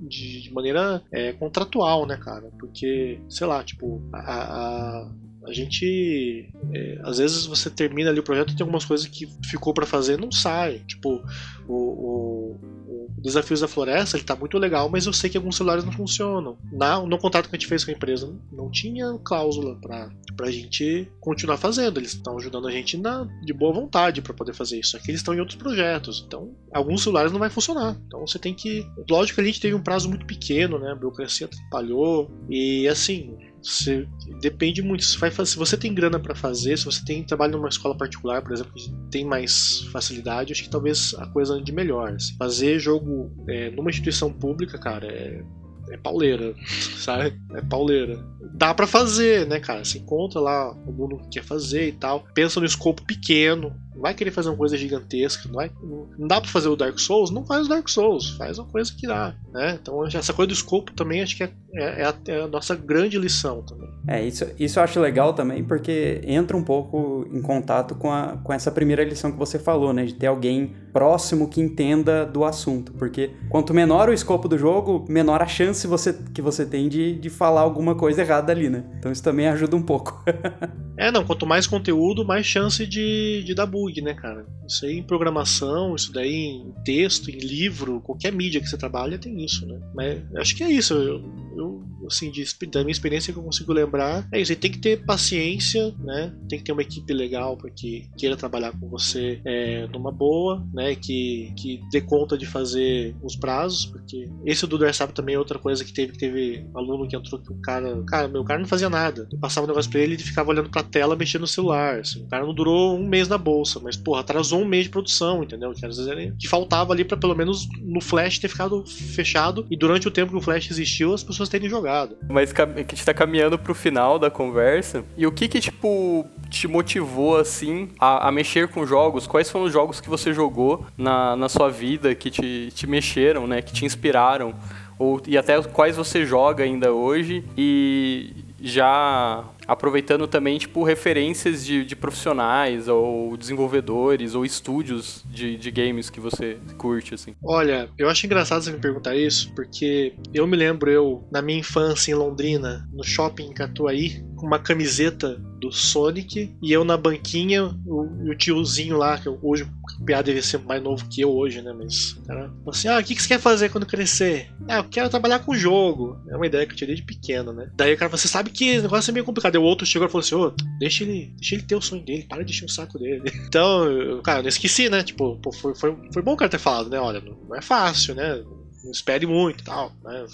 de, maneira é, contratual, né, cara? Porque, sei lá, tipo, a, a, a gente. É, às vezes você termina ali o projeto e tem algumas coisas que ficou para fazer não sai. Tipo, o, o, Desafios da Floresta, ele tá muito legal, mas eu sei que alguns celulares não funcionam. Na, no contrato que a gente fez com a empresa, não tinha cláusula pra, pra gente continuar fazendo. Eles estão ajudando a gente na, de boa vontade para poder fazer isso. Aqui eles estão em outros projetos, então alguns celulares não vai funcionar. Então você tem que. Lógico que a gente teve um prazo muito pequeno, né? A burocracia atrapalhou. E assim, você, depende muito. Se, vai, se você tem grana para fazer, se você tem trabalho numa escola particular, por exemplo, que tem mais facilidade, acho que talvez a coisa ande melhor. Assim. Fazer jogo é, numa instituição pública, cara, é, é pauleira, sabe? É pauleira. Dá para fazer, né, cara? Você encontra lá o mundo que quer fazer e tal. Pensa no escopo pequeno, não vai querer fazer uma coisa gigantesca, não, vai, não dá para fazer o Dark Souls, não faz o Dark Souls, faz uma coisa que dá, né? Então essa coisa do escopo também acho que é, é, é, a, é, a, nossa grande lição também. É, isso, isso eu acho legal também porque entra um pouco em contato com, a, com essa primeira lição que você falou, né? De ter alguém próximo que entenda do assunto, porque quanto menor o escopo do jogo, menor a chance você, que você tem de, de falar alguma coisa errada ali, né? Então isso também ajuda um pouco. é, não, quanto mais conteúdo, mais chance de, de dar bug bug, né, cara? Isso aí em programação, isso daí em texto, em livro, qualquer mídia que você trabalha tem isso, né? Mas acho que é isso. Eu, eu assim, de, da minha experiência que eu consigo lembrar, é isso. Aí tem que ter paciência, né? Tem que ter uma equipe legal para que queira trabalhar com você é, numa boa, né? Que, que dê conta de fazer os prazos, porque esse do Dresap também é outra coisa que teve, que teve aluno que entrou que o cara, cara, meu cara não fazia nada. Eu passava um negócio pra ele e ficava olhando pra tela, mexendo no celular. Assim. O cara não durou um mês na bolsa, mas, porra, atrasou um mês de produção, entendeu? Que às vezes era, que faltava ali para pelo menos no Flash ter ficado fechado e durante o tempo que o Flash existiu, as pessoas terem jogado. Mas que a gente tá caminhando pro final da conversa. E o que que, tipo, te motivou, assim, a, a, mexer com jogos? Quais foram os jogos que você jogou na, na sua vida que te, te mexeram, né? Que te inspiraram? Ou, e até quais você joga ainda hoje? E já aproveitando também tipo referências de, de profissionais ou desenvolvedores ou estúdios de, de games que você curte assim. Olha, eu acho engraçado você me perguntar isso porque eu me lembro eu na minha infância em Londrina no shopping em Catuaí com uma camiseta do Sonic e eu na banquinha o, o tiozinho lá que hoje o PA deve ser mais novo que eu hoje, né? Mas cara assim: Ah, o que, que você quer fazer quando crescer? Ah, eu quero trabalhar com jogo. É uma ideia que eu tirei de pequeno, né? Daí o cara Você sabe que esse negócio é meio complicado. O outro chegou e falou assim: Ô, deixa ele, deixa ele ter o sonho dele, para de encher o saco dele. Então, cara, eu não esqueci, né? Tipo, pô, foi, foi, foi bom o cara ter falado, né? Olha, não é fácil, né? não espere muito e tal, né?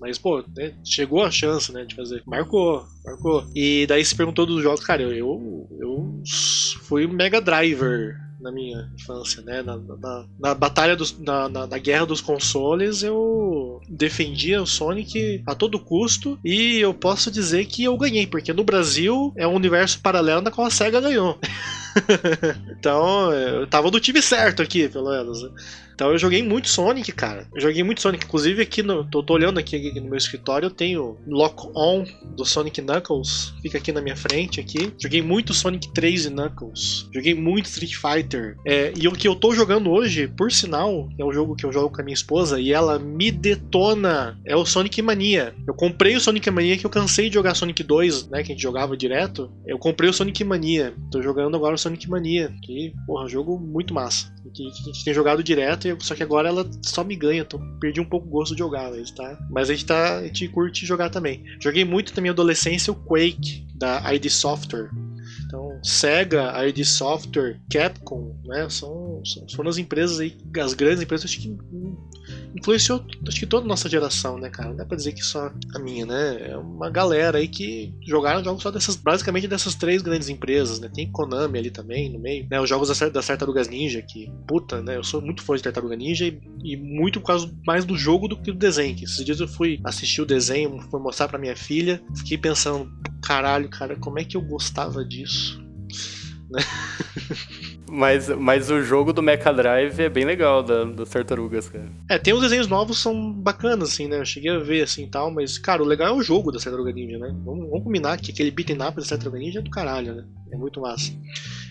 Mas, pô, né, chegou a chance, né, de fazer. Marcou, marcou. E daí se perguntou dos jogos, cara, eu, eu, eu fui Mega Driver na minha infância, né? Na, na, na batalha dos, na, na, na, guerra dos consoles, eu defendia o Sonic a todo custo e eu posso dizer que eu ganhei, porque no Brasil é um universo paralelo na qual a SEGA ganhou. então, eu tava do time certo aqui, pelo menos. Né? Então eu joguei muito Sonic, cara. Eu joguei muito Sonic. Inclusive aqui no. Tô, tô olhando aqui, aqui, no meu escritório, eu tenho Lock On do Sonic Knuckles. Fica aqui na minha frente aqui. Joguei muito Sonic 3 e Knuckles. Joguei muito Street Fighter. É, e o que eu tô jogando hoje, por sinal, é um jogo que eu jogo com a minha esposa e ela me detona. É o Sonic Mania. Eu comprei o Sonic Mania que eu cansei de jogar Sonic 2, né? Que a gente jogava direto. Eu comprei o Sonic Mania. Tô jogando agora o Sonic Mania. Que, porra, jogo muito massa. Que, a gente tem jogado direto só que agora ela só me ganha, então perdi um pouco o gosto de jogar, mas, tá? mas a gente, tá, a gente curte jogar também. Joguei muito também adolescência o Quake, da ID Software. Então, Sega, ID Software, Capcom, né, são, são, foram as empresas aí, as grandes empresas, acho que influenciou acho que toda a nossa geração, né, cara? Não dá pra dizer que só a minha, né? É uma galera aí que jogaram jogos só dessas, basicamente dessas três grandes empresas, né? Tem Konami ali também no meio, né? Os jogos das Tartarugas Ninja, que, puta, né? Eu sou muito fã de Tartaruga Ninja e, e muito por causa mais do jogo do que do desenho. Que esses dias eu fui assistir o desenho, fui mostrar pra minha filha, fiquei pensando, caralho, cara, como é que eu gostava disso? Né? Mas, mas o jogo do Mecha Drive é bem legal, da, das tartarugas, cara. É, tem uns desenhos novos são bacanas, assim, né? Eu cheguei a ver assim tal, mas, cara, o legal é o jogo da Tartaruga Ninja, né? Vamos, vamos combinar que aquele beat'em up da Tartaruga Ninja é do caralho, né? É muito massa.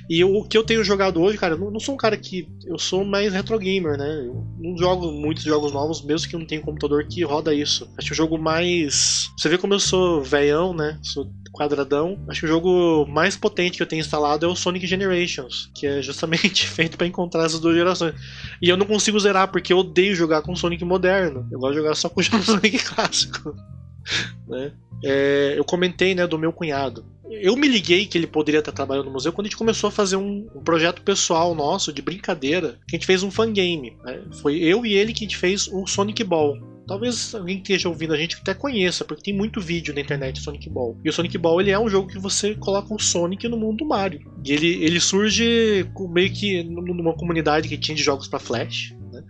E o que eu tenho jogado hoje, cara, eu não, sou um cara que. Eu sou mais retro gamer, né? Eu não jogo muitos jogos novos, mesmo que eu não tenha um computador que roda isso. Acho que o jogo mais. Você vê como eu sou veião, né? Sou quadradão. Acho que o jogo mais potente que eu tenho instalado é o Sonic Generations, que é justamente feito para encontrar essas duas gerações. E eu não consigo zerar porque eu odeio jogar com Sonic moderno. Eu gosto de jogar só com o Sonic clássico. né? É, eu comentei né, do meu cunhado. Eu me liguei que ele poderia estar trabalhando no museu quando a gente começou a fazer um, um projeto pessoal nosso de brincadeira, que a gente fez um fangame. Né? Foi eu e ele que a gente fez o Sonic Ball. Talvez alguém que esteja ouvindo a gente até conheça, porque tem muito vídeo na internet Sonic Ball. E o Sonic Ball ele é um jogo que você coloca o Sonic no mundo do Mario. E ele, ele surge meio que numa comunidade que tinha de jogos para Flash, né?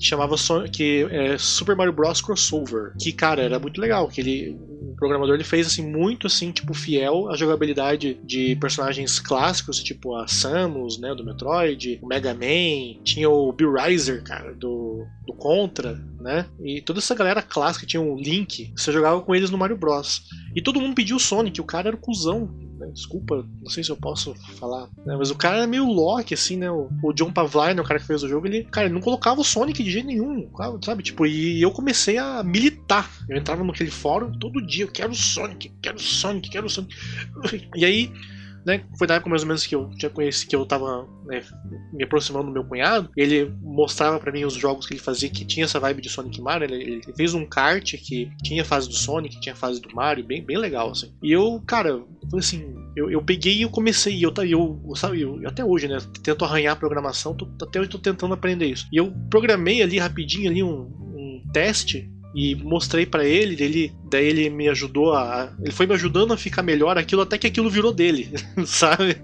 Chamava que é Super Mario Bros. Crossover, que cara era muito legal, que ele o programador ele fez assim muito assim tipo fiel à jogabilidade de personagens clássicos tipo a Samus né do Metroid o Mega Man tinha o Bill Riser cara do, do Contra né e toda essa galera clássica tinha um Link você jogava com eles no Mario Bros. E todo mundo pediu o Sonic o cara era o cuzão né? Desculpa, não sei se eu posso falar. Né? Mas o cara é meio Loki, assim, né? O, o John Pavline, o cara que fez o jogo, ele, cara, ele não colocava o Sonic de jeito nenhum, sabe? Tipo, e eu comecei a militar. Eu entrava naquele fórum todo dia, eu quero o Sonic, quero o Sonic, quero o Sonic. E aí né? Foi na época mais ou menos que eu já conheci, que eu tava né, me aproximando do meu cunhado. Ele mostrava para mim os jogos que ele fazia que tinha essa vibe de Sonic Mario. Ele, ele, fez um kart que tinha fase do Sonic, tinha fase do Mario, bem, bem legal, assim. E eu, cara, foi assim, eu, eu peguei e eu comecei, e eu, eu, sabe, eu, até hoje, né, tento arranhar a programação, tô, até hoje tô tentando aprender isso. E eu programei ali rapidinho ali um, um teste e mostrei para ele, ele, daí ele me ajudou a, ele foi me ajudando a ficar melhor aquilo até que aquilo virou dele, sabe?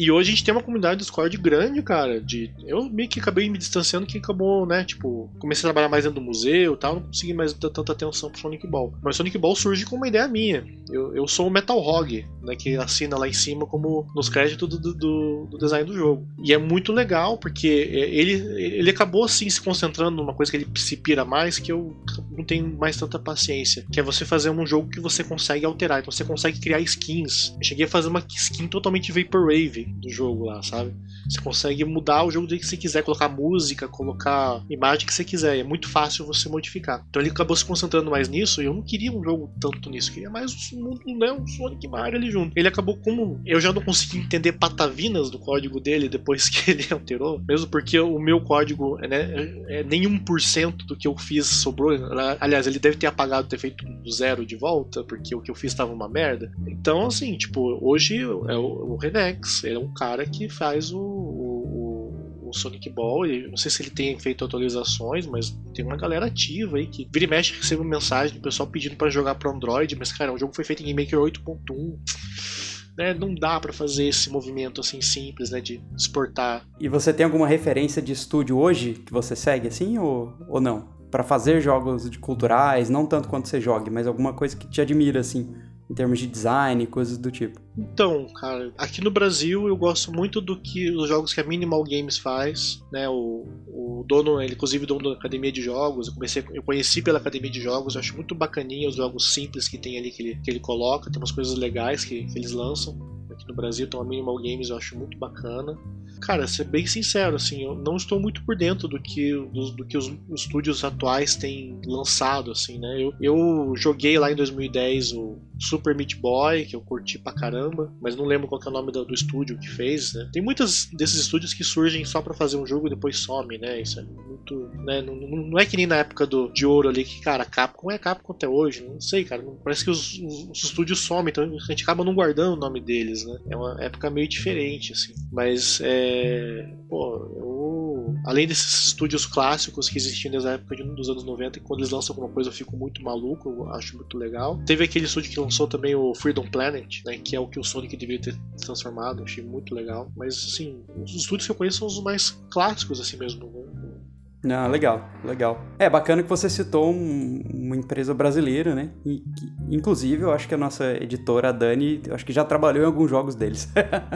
E hoje a gente tem uma comunidade do Discord grande, cara. De, eu meio que acabei me distanciando que acabou, né? Tipo, comecei a trabalhar mais dentro do museu e tal, não consegui mais dar tanta atenção pro Sonic Ball. Mas Sonic Ball surge com uma ideia minha. Eu, eu sou o Metal Hog, né? Que assina lá em cima como nos créditos do, do, do design do jogo. E é muito legal, porque ele, ele acabou assim se concentrando numa coisa que ele se pira mais, que eu não tenho mais tanta paciência. Que é você fazer um jogo que você consegue alterar. Então você consegue criar skins. Eu cheguei a fazer uma skin totalmente Vaporwave do jogo lá, sabe? Você consegue mudar o jogo do que você quiser, colocar música, colocar imagem que você quiser. é muito fácil você modificar. Então ele acabou se concentrando mais nisso e eu não queria um jogo tanto nisso. Eu queria mais um mundo, né? Um Sonic Mario ali junto. Ele acabou como. Eu já não consegui entender patavinas do código dele depois que ele alterou. Mesmo porque o meu código né, é nem 1% do que eu fiz sobrou. Aliás, ele deve ter apagado, ter feito zero de volta, porque o que eu fiz estava uma merda. Então, assim, tipo, hoje é o, o Renex. Ele é um cara que faz o, o, o Sonic Ball. E não sei se ele tem feito atualizações, mas tem uma galera ativa aí que vira e mexe recebe mensagem do pessoal pedindo para jogar para Android, mas cara, o jogo foi feito em Game Maker 8.1. Né, não dá para fazer esse movimento assim simples, né, de exportar. E você tem alguma referência de estúdio hoje que você segue assim ou, ou não? Para fazer jogos de culturais, não tanto quanto você jogue, mas alguma coisa que te admira assim em termos de design, coisas do tipo? Então, cara, aqui no Brasil eu gosto muito do que os jogos que a Minimal Games faz, né? O, o dono, ele inclusive dono da academia de jogos, eu comecei, eu conheci pela academia de jogos, eu acho muito bacaninha os jogos simples que tem ali que ele, que ele coloca, tem umas coisas legais que, que eles lançam aqui no Brasil, então a Minimal Games eu acho muito bacana. Cara, ser bem sincero, assim, eu não estou muito por dentro do que, do, do que os, os estúdios atuais têm lançado, assim, né? Eu, eu joguei lá em 2010 o Super Meat Boy, que eu curti pra caramba, mas não lembro qual é o nome do, do estúdio que fez, né? Tem muitos desses estúdios que surgem só para fazer um jogo e depois some, né? Isso é muito. Né? Não, não, é que nem na época do, de ouro ali, que, cara, Capcom é Capcom até hoje, não sei, cara. Parece que os, os, os estúdios somem, então a gente acaba não guardando o nome deles, né? É uma época meio diferente, assim. Mas é pô, eu, além desses estúdios clássicos que existiam desde a época de, dos anos 90, e quando eles lançam alguma coisa eu fico muito maluco, eu acho muito legal. Teve aquele estúdio que lançou também o Freedom Planet, né, que é o que o Sonic deveria ter transformado, achei muito legal. Mas, assim, os estúdios que eu conheço são os mais clássicos, assim mesmo, né? Ah, legal, legal. É bacana que você citou um, uma empresa brasileira, né? E, que, inclusive, eu acho que a nossa editora, a Dani, acho que já trabalhou em alguns jogos deles.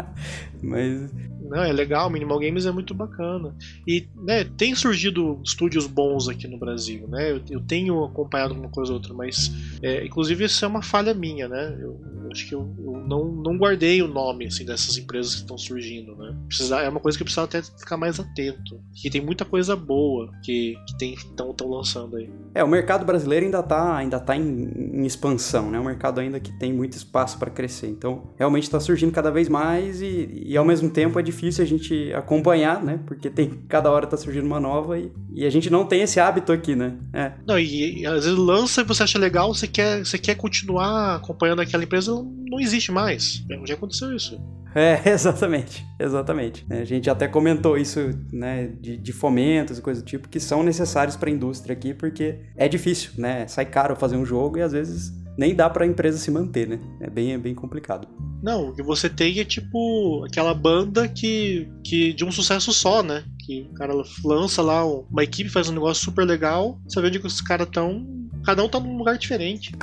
Mas não, é legal, Minimal Games é muito bacana. E né, tem surgido estúdios bons aqui no Brasil, né? Eu, eu tenho acompanhado uma coisa ou outra, mas é, inclusive isso é uma falha minha, né? Eu, eu acho que eu, eu, não, não guardei o nome assim, dessas empresas que estão surgindo, né? Precisa, é uma coisa que eu preciso até ficar mais atento. Que tem muita coisa boa que estão lançando aí. É, o mercado brasileiro ainda está ainda tá em, em, expansão, né? É um mercado ainda que tem muito espaço para crescer. Então, realmente está surgindo cada vez mais e, e ao mesmo tempo é difícil difícil a gente acompanhar, né? Porque tem cada hora tá surgindo uma nova e, e a gente não tem esse hábito aqui, né? É. Não, e, e, às vezes lança e você acha legal, você quer, você quer continuar acompanhando aquela empresa, não existe mais. Já aconteceu isso. É, exatamente, exatamente. É, a gente até comentou isso, né, de, de fomentos e coisas do tipo, que são necessários para a indústria aqui, porque é difícil, né? Sai caro fazer um jogo e às vezes nem dá para a empresa se manter, né? É bem, é bem complicado. Não, o que você tem é tipo aquela banda que, que de um sucesso só, né? Que o cara lança lá uma equipe, faz um negócio super legal, você vê onde os caras estão. Cada um tá num lugar diferente.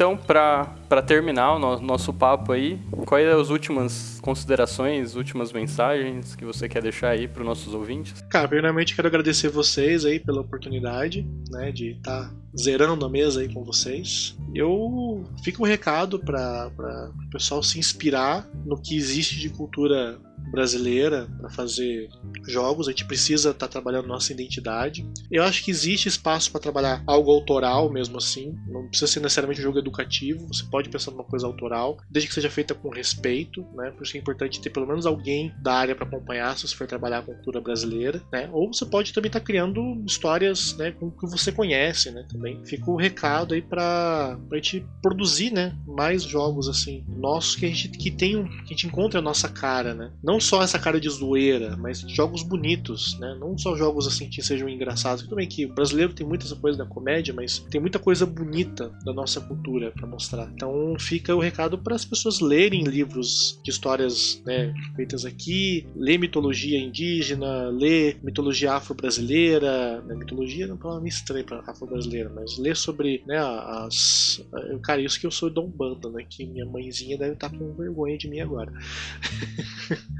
Então, para terminar o no, nosso papo aí, quais são as últimas considerações, últimas mensagens que você quer deixar aí para os nossos ouvintes? Cara, primeiramente quero agradecer vocês aí pela oportunidade, né, de estar tá zerando a mesa aí com vocês. Eu fico um recado para o pessoal se inspirar no que existe de cultura brasileira para fazer jogos, a gente precisa estar tá trabalhando nossa identidade. Eu acho que existe espaço para trabalhar algo autoral mesmo assim, não precisa ser necessariamente um jogo educativo, você pode pensar numa coisa autoral, desde que seja feita com respeito, né? Por isso é importante ter pelo menos alguém da área para acompanhar se você for trabalhar com cultura brasileira, né? Ou você pode também estar tá criando histórias, né, com que você conhece, né, também. Fica o recado aí para a gente produzir, né, mais jogos assim, nossos que a gente que tem que a gente encontre a nossa cara, né? Não só essa cara de zoeira, mas jogos bonitos, né? Não só jogos assim que sejam engraçados. Tudo bem que o brasileiro tem muita coisa da comédia, mas tem muita coisa bonita da nossa cultura para mostrar. Então fica o recado para as pessoas lerem livros de histórias né, feitas aqui, ler mitologia indígena, ler mitologia afro-brasileira. Né? Mitologia não é uma palavra estranha para afro-brasileira, mas ler sobre né, as. Cara, isso que eu sou da Umbanda, né? Que minha mãezinha deve estar com vergonha de mim agora.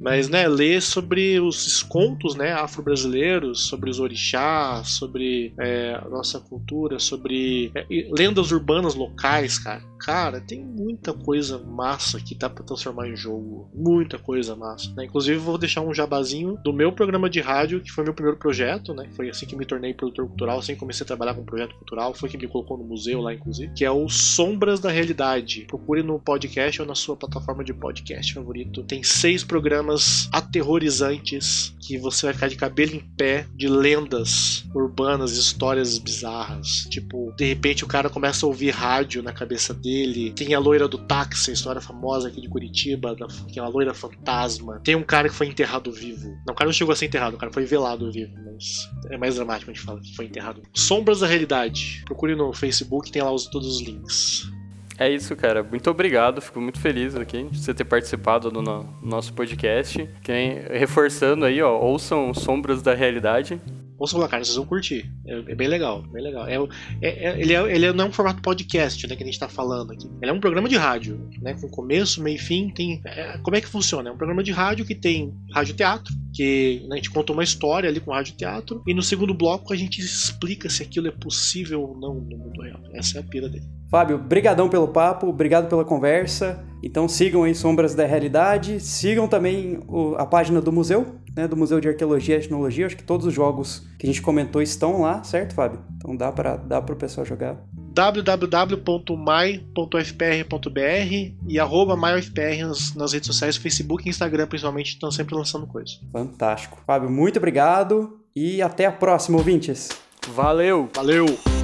Mas, né, ler sobre os contos, né, afro-brasileiros, sobre os orixás, sobre é, a nossa cultura, sobre é, lendas urbanas locais, cara. Cara, tem muita coisa massa que dá para transformar em jogo. Muita coisa massa. Né? Inclusive, vou deixar um jabazinho do meu programa de rádio, que foi meu primeiro projeto, né? Foi assim que me tornei produtor cultural, assim que comecei a trabalhar com projeto cultural. Foi que me colocou no museu lá, inclusive. Que é o Sombras da Realidade. Procure no podcast ou na sua plataforma de podcast favorito. Tem seis programas sistemas aterrorizantes que você vai ficar de cabelo em pé de lendas urbanas, histórias bizarras. Tipo, de repente o cara começa a ouvir rádio na cabeça dele. Tem a loira do táxi, a história famosa aqui de Curitiba, que é uma loira fantasma. Tem um cara que foi enterrado vivo. Não, o cara não chegou a ser enterrado, o cara foi velado vivo, mas é mais dramático a gente fala que foi enterrado. Sombras da Realidade. Procure no Facebook, tem lá os, todos os links. É isso, cara. Muito obrigado. Fico muito feliz aqui de você ter participado do no nosso podcast. Quem, reforçando aí, ó, ouçam Sombras da Realidade. Ouçam lá, cara, vocês vão curtir. É, é bem legal, bem legal. É, é, é ele, é, ele não é um formato podcast, né, que a gente tá falando aqui. Ele é um programa de rádio, né, com começo, meio e fim. Tem, é, como é que funciona? É um programa de rádio que tem rádio-teatro, que né, a gente conta uma história ali com rádio-teatro, e no segundo bloco a gente explica se aquilo é possível ou não no mundo real. Essa é a pira dele. Fábio, brigadão pelo papo, obrigado pela conversa. Então sigam aí Sombras da Realidade, sigam também o, a página do museu, né, do Museu de Arqueologia e Etnologia. Acho que todos os jogos que a gente comentou estão lá, certo, Fábio? Então dá para dá o pessoal jogar. www.mai.fpr.br e arroba maiofpr nas, nas redes sociais, Facebook e Instagram principalmente, estão sempre lançando coisa. Fantástico. Fábio, muito obrigado e até a próxima, ouvintes. Valeu! Valeu!